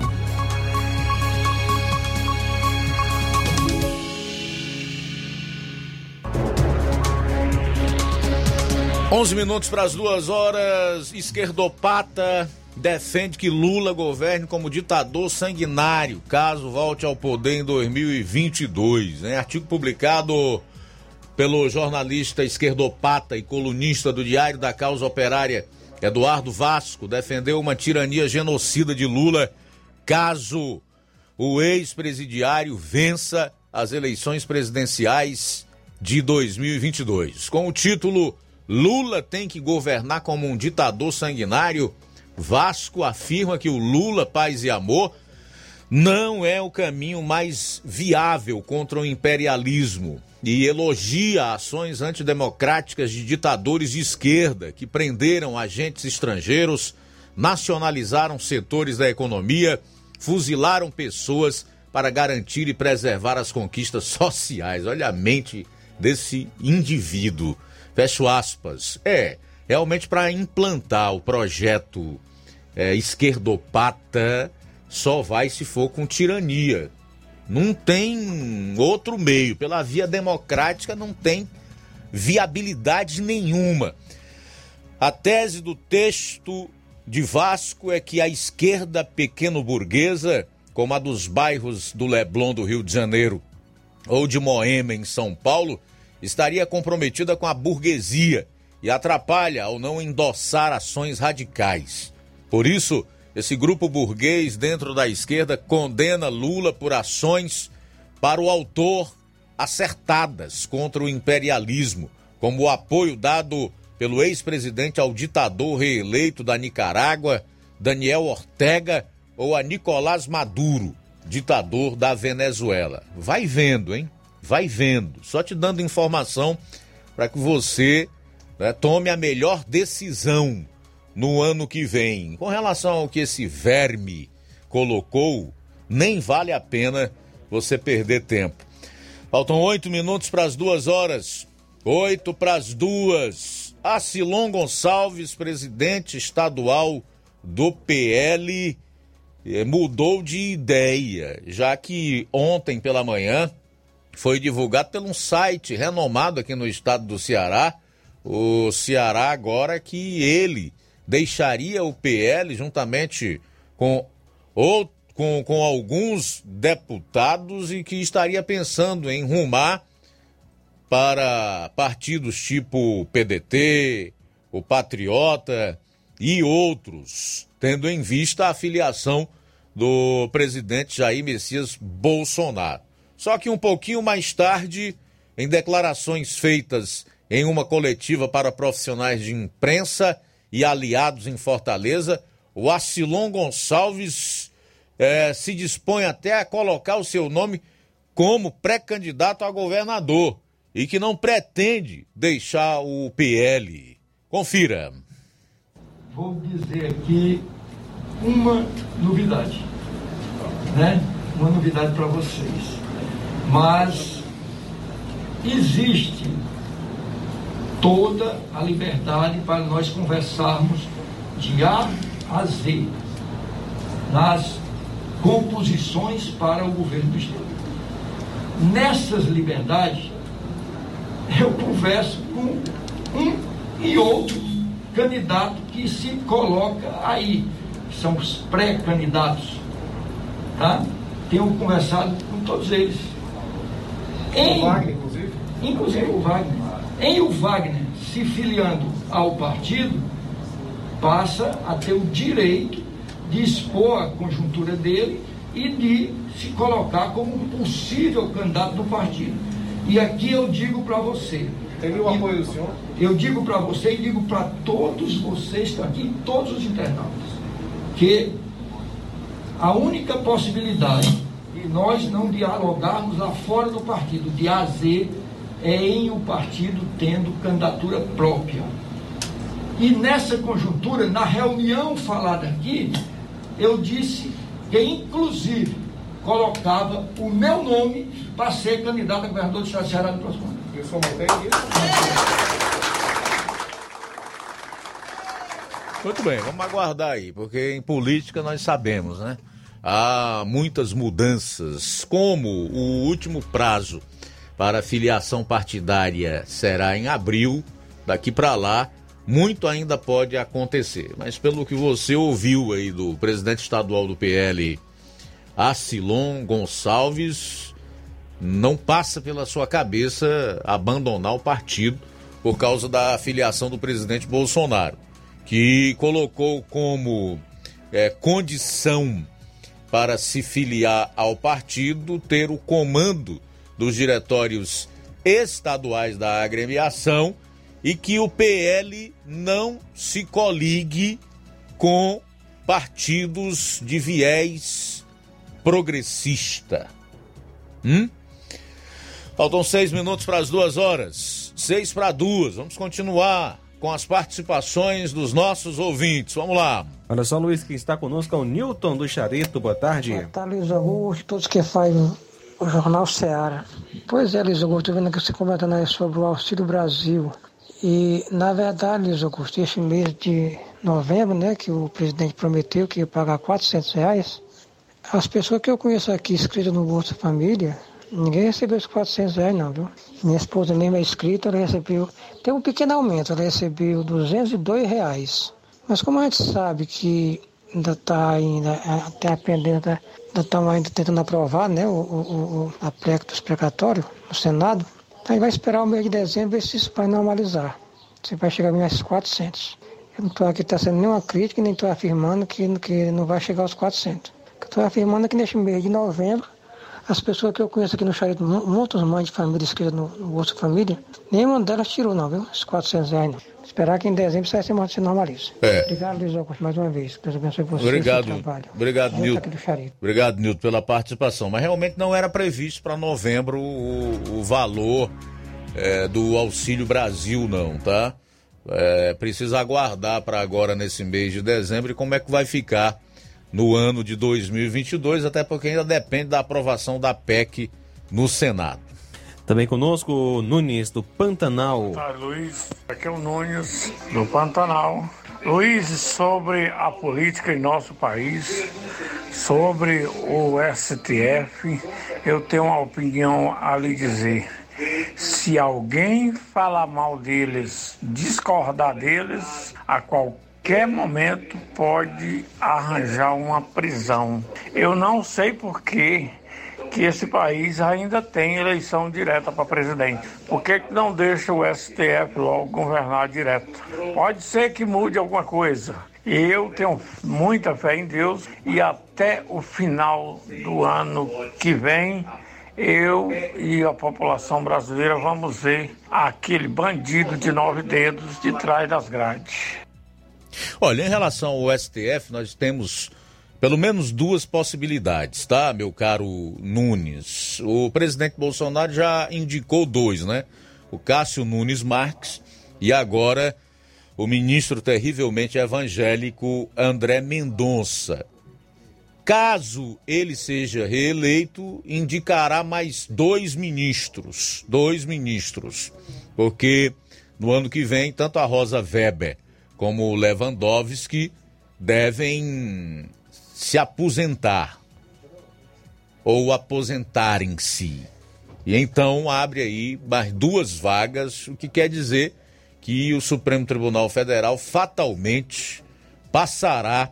11 minutos para as duas horas. Esquerdopata defende que Lula governe como ditador sanguinário, caso volte ao poder em 2022. Em artigo publicado pelo jornalista esquerdopata e colunista do Diário da Causa Operária, Eduardo Vasco, defendeu uma tirania genocida de Lula caso o ex-presidiário vença as eleições presidenciais de 2022. Com o título Lula tem que governar como um ditador sanguinário. Vasco afirma que o Lula, paz e amor, não é o caminho mais viável contra o imperialismo e elogia ações antidemocráticas de ditadores de esquerda que prenderam agentes estrangeiros, nacionalizaram setores da economia, fuzilaram pessoas para garantir e preservar as conquistas sociais. Olha a mente desse indivíduo. Fecho aspas. É, realmente para implantar o projeto é, esquerdopata só vai se for com tirania. Não tem outro meio. Pela via democrática não tem viabilidade nenhuma. A tese do texto de Vasco é que a esquerda pequeno-burguesa, como a dos bairros do Leblon do Rio de Janeiro ou de Moema em São Paulo, estaria comprometida com a burguesia e atrapalha ao não endossar ações radicais. Por isso, esse grupo burguês dentro da esquerda condena Lula por ações para o autor acertadas contra o imperialismo, como o apoio dado pelo ex-presidente ao ditador reeleito da Nicarágua, Daniel Ortega, ou a Nicolás Maduro, ditador da Venezuela. Vai vendo, hein? Vai vendo, só te dando informação para que você né, tome a melhor decisão no ano que vem. Com relação ao que esse verme colocou, nem vale a pena você perder tempo. Faltam oito minutos para as duas horas. Oito para as duas. Acilon Gonçalves, presidente estadual do PL, eh, mudou de ideia, já que ontem pela manhã foi divulgado por um site renomado aqui no estado do Ceará. O Ceará agora que ele deixaria o PL juntamente com, com, com alguns deputados e que estaria pensando em rumar para partidos tipo PDT, o Patriota e outros, tendo em vista a filiação do presidente Jair Messias Bolsonaro. Só que um pouquinho mais tarde, em declarações feitas em uma coletiva para profissionais de imprensa e aliados em Fortaleza, o Acilon Gonçalves eh, se dispõe até a colocar o seu nome como pré-candidato a governador e que não pretende deixar o PL. Confira. Vou dizer aqui uma novidade, né? Uma novidade para vocês. Mas existe toda a liberdade para nós conversarmos de A a Z nas composições para o governo do Estado. Nessas liberdades, eu converso com um e outro candidato que se coloca aí, que são os pré-candidatos. Tá? Tenho conversado com todos eles. Em, o Wagner, inclusive? Inclusive o Wagner. Em o Wagner se filiando ao partido, passa a ter o direito de expor a conjuntura dele e de se colocar como um possível candidato do partido. E aqui eu digo para você. Teve o apoio do senhor? Eu digo para você e digo para todos vocês que estão aqui, todos os internautas, que a única possibilidade nós não dialogarmos lá fora do partido, de A a Z, é em o partido tendo candidatura própria. E nessa conjuntura, na reunião falada aqui, eu disse que, inclusive, colocava o meu nome para ser candidato a governador do estado de Ceará no próximo ano. E mantém isso? Muito bem, vamos aguardar aí, porque em política nós sabemos, né? Há muitas mudanças, como o último prazo para filiação partidária será em abril, daqui para lá, muito ainda pode acontecer. Mas pelo que você ouviu aí do presidente estadual do PL, Acilon Gonçalves, não passa pela sua cabeça abandonar o partido por causa da filiação do presidente Bolsonaro, que colocou como é, condição para se filiar ao partido ter o comando dos diretórios estaduais da agremiação e que o PL não se coligue com partidos de viés progressista. Hum? Faltam seis minutos para as duas horas. Seis para duas. Vamos continuar com as participações dos nossos ouvintes. Vamos lá. Olha só, Luiz, quem está conosco é o Newton do Charito. Boa tarde. Boa tarde, Luiz Augusto, todos que fazem o Jornal Ceará. Pois é, Luiz Augusto, estou vendo aqui você comentando aí sobre o Auxílio Brasil. E, na verdade, Luiz Augusto, este mês de novembro, né, que o presidente prometeu que ia pagar 400 reais, as pessoas que eu conheço aqui inscritas no Bolsa Família, ninguém recebeu os 400 reais não, viu? Minha esposa mesmo é inscrita, ela recebeu, tem um pequeno aumento, ela recebeu 202 reais. Mas como a gente sabe que ainda está ainda, até aprendendo, ainda estão ainda tentando aprovar, né, o, o, o a precatórios no Senado, então vai esperar o mês de dezembro ver se isso vai normalizar. Se vai chegar a mais 400. Eu não estou aqui trazendo nenhuma crítica, nem estou afirmando que, que não vai chegar aos 400. Estou afirmando que neste mês de novembro, as pessoas que eu conheço aqui no Charito, muitas mães de família inscritas no, no Bolsa Família, nenhuma delas tirou não, viu? Os 400 reais não. Esperar que em dezembro isso vai se normalize. É. Obrigado, Luiz Augusto, mais uma vez. Deus abençoe você Obrigado, trabalho. obrigado, Junto Nilton. Charito. Obrigado, Nilton, pela participação. Mas realmente não era previsto para novembro o, o valor é, do Auxílio Brasil, não, tá? É, precisa aguardar para agora nesse mês de dezembro e como é que vai ficar no ano de 2022, até porque ainda depende da aprovação da PEC no Senado. Também conosco o Nunes do Pantanal. Tarde, Luiz. Aqui é o Nunes, do Pantanal. Luiz, sobre a política em nosso país, sobre o STF, eu tenho uma opinião a lhe dizer. Se alguém falar mal deles, discordar deles, a qualquer momento pode arranjar uma prisão. Eu não sei por quê que esse país ainda tem eleição direta para presidente. Por que, que não deixa o STF logo governar direto? Pode ser que mude alguma coisa. Eu tenho muita fé em Deus e até o final do ano que vem, eu e a população brasileira vamos ver aquele bandido de nove dedos de trás das grades. Olha, em relação ao STF, nós temos pelo menos duas possibilidades, tá, meu caro Nunes? O presidente Bolsonaro já indicou dois, né? O Cássio Nunes Marques e agora o ministro terrivelmente evangélico André Mendonça. Caso ele seja reeleito, indicará mais dois ministros, dois ministros, porque no ano que vem tanto a Rosa Weber como Lewandowski devem se aposentar ou aposentarem-se. E então abre aí mais duas vagas, o que quer dizer que o Supremo Tribunal Federal fatalmente passará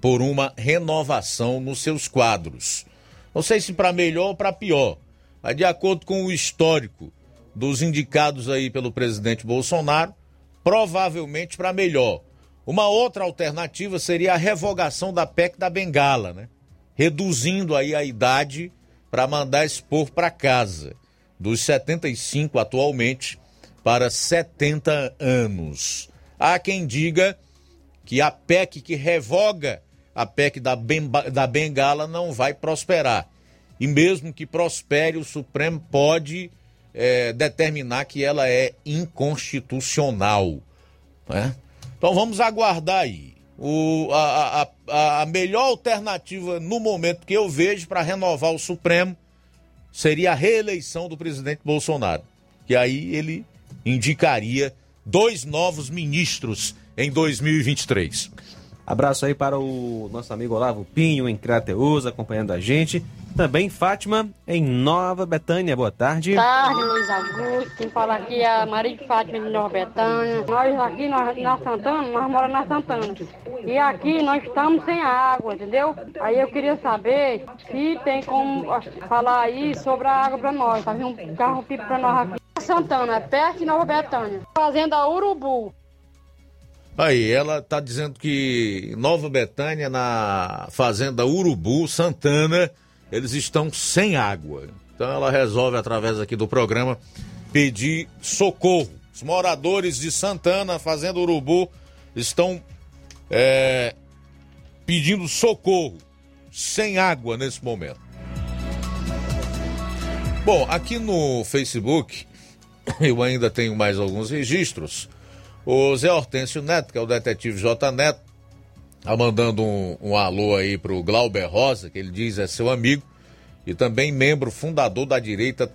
por uma renovação nos seus quadros. Não sei se para melhor ou para pior, mas de acordo com o histórico dos indicados aí pelo presidente Bolsonaro, provavelmente para melhor. Uma outra alternativa seria a revogação da PEC da Bengala, né? Reduzindo aí a idade para mandar povo para casa, dos 75 atualmente para 70 anos. Há quem diga que a PEC que revoga a PEC da, da Bengala não vai prosperar. E mesmo que prospere, o Supremo pode é, determinar que ela é inconstitucional. Né? Então vamos aguardar aí. O, a, a, a melhor alternativa no momento que eu vejo para renovar o Supremo seria a reeleição do presidente Bolsonaro. Que aí ele indicaria dois novos ministros em 2023. Abraço aí para o nosso amigo Olavo Pinho, em Crateus, acompanhando a gente. Também Fátima, em Nova Betânia. Boa tarde. Boa tarde, Luiz Augusto. Quem fala aqui é a Maria de Fátima de Nova Betânia. Nós aqui nós, na Santana, nós moramos na Santana. E aqui nós estamos sem água, entendeu? Aí eu queria saber se tem como falar aí sobre a água para nós. Tá vindo um carro pipo para nós aqui. Santana, perto de Nova Betânia. Fazenda Urubu. Aí, ela tá dizendo que Nova Betânia, na fazenda Urubu, Santana, eles estão sem água. Então ela resolve, através aqui do programa, pedir socorro. Os moradores de Santana, fazenda Urubu, estão é, pedindo socorro, sem água nesse momento. Bom, aqui no Facebook, eu ainda tenho mais alguns registros. O Zé Hortêncio Neto, que é o detetive J. Neto, tá mandando um, um alô aí pro Glauber Rosa, que ele diz é seu amigo, e também membro fundador da direita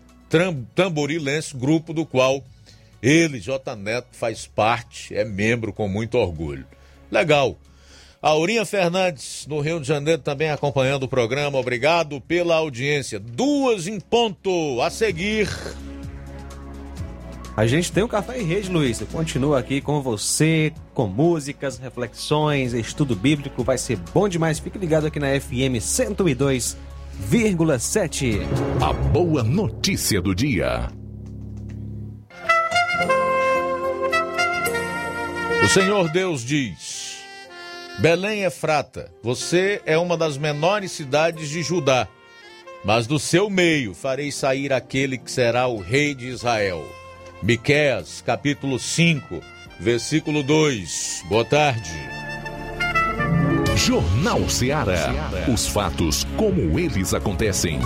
Tamborilense, grupo do qual ele, J. Neto, faz parte, é membro com muito orgulho. Legal. Aurinha Fernandes, no Rio de Janeiro, também acompanhando o programa. Obrigado pela audiência. Duas em ponto. A seguir. A gente tem o um Café em Rede, Luiz. Eu continuo aqui com você, com músicas, reflexões, estudo bíblico. Vai ser bom demais. Fique ligado aqui na FM 102,7. A boa notícia do dia. O Senhor Deus diz: Belém é frata, você é uma das menores cidades de Judá, mas do seu meio farei sair aquele que será o rei de Israel. Miqueias, capítulo 5, versículo 2. Boa tarde. Jornal Ceará. Os fatos como eles acontecem.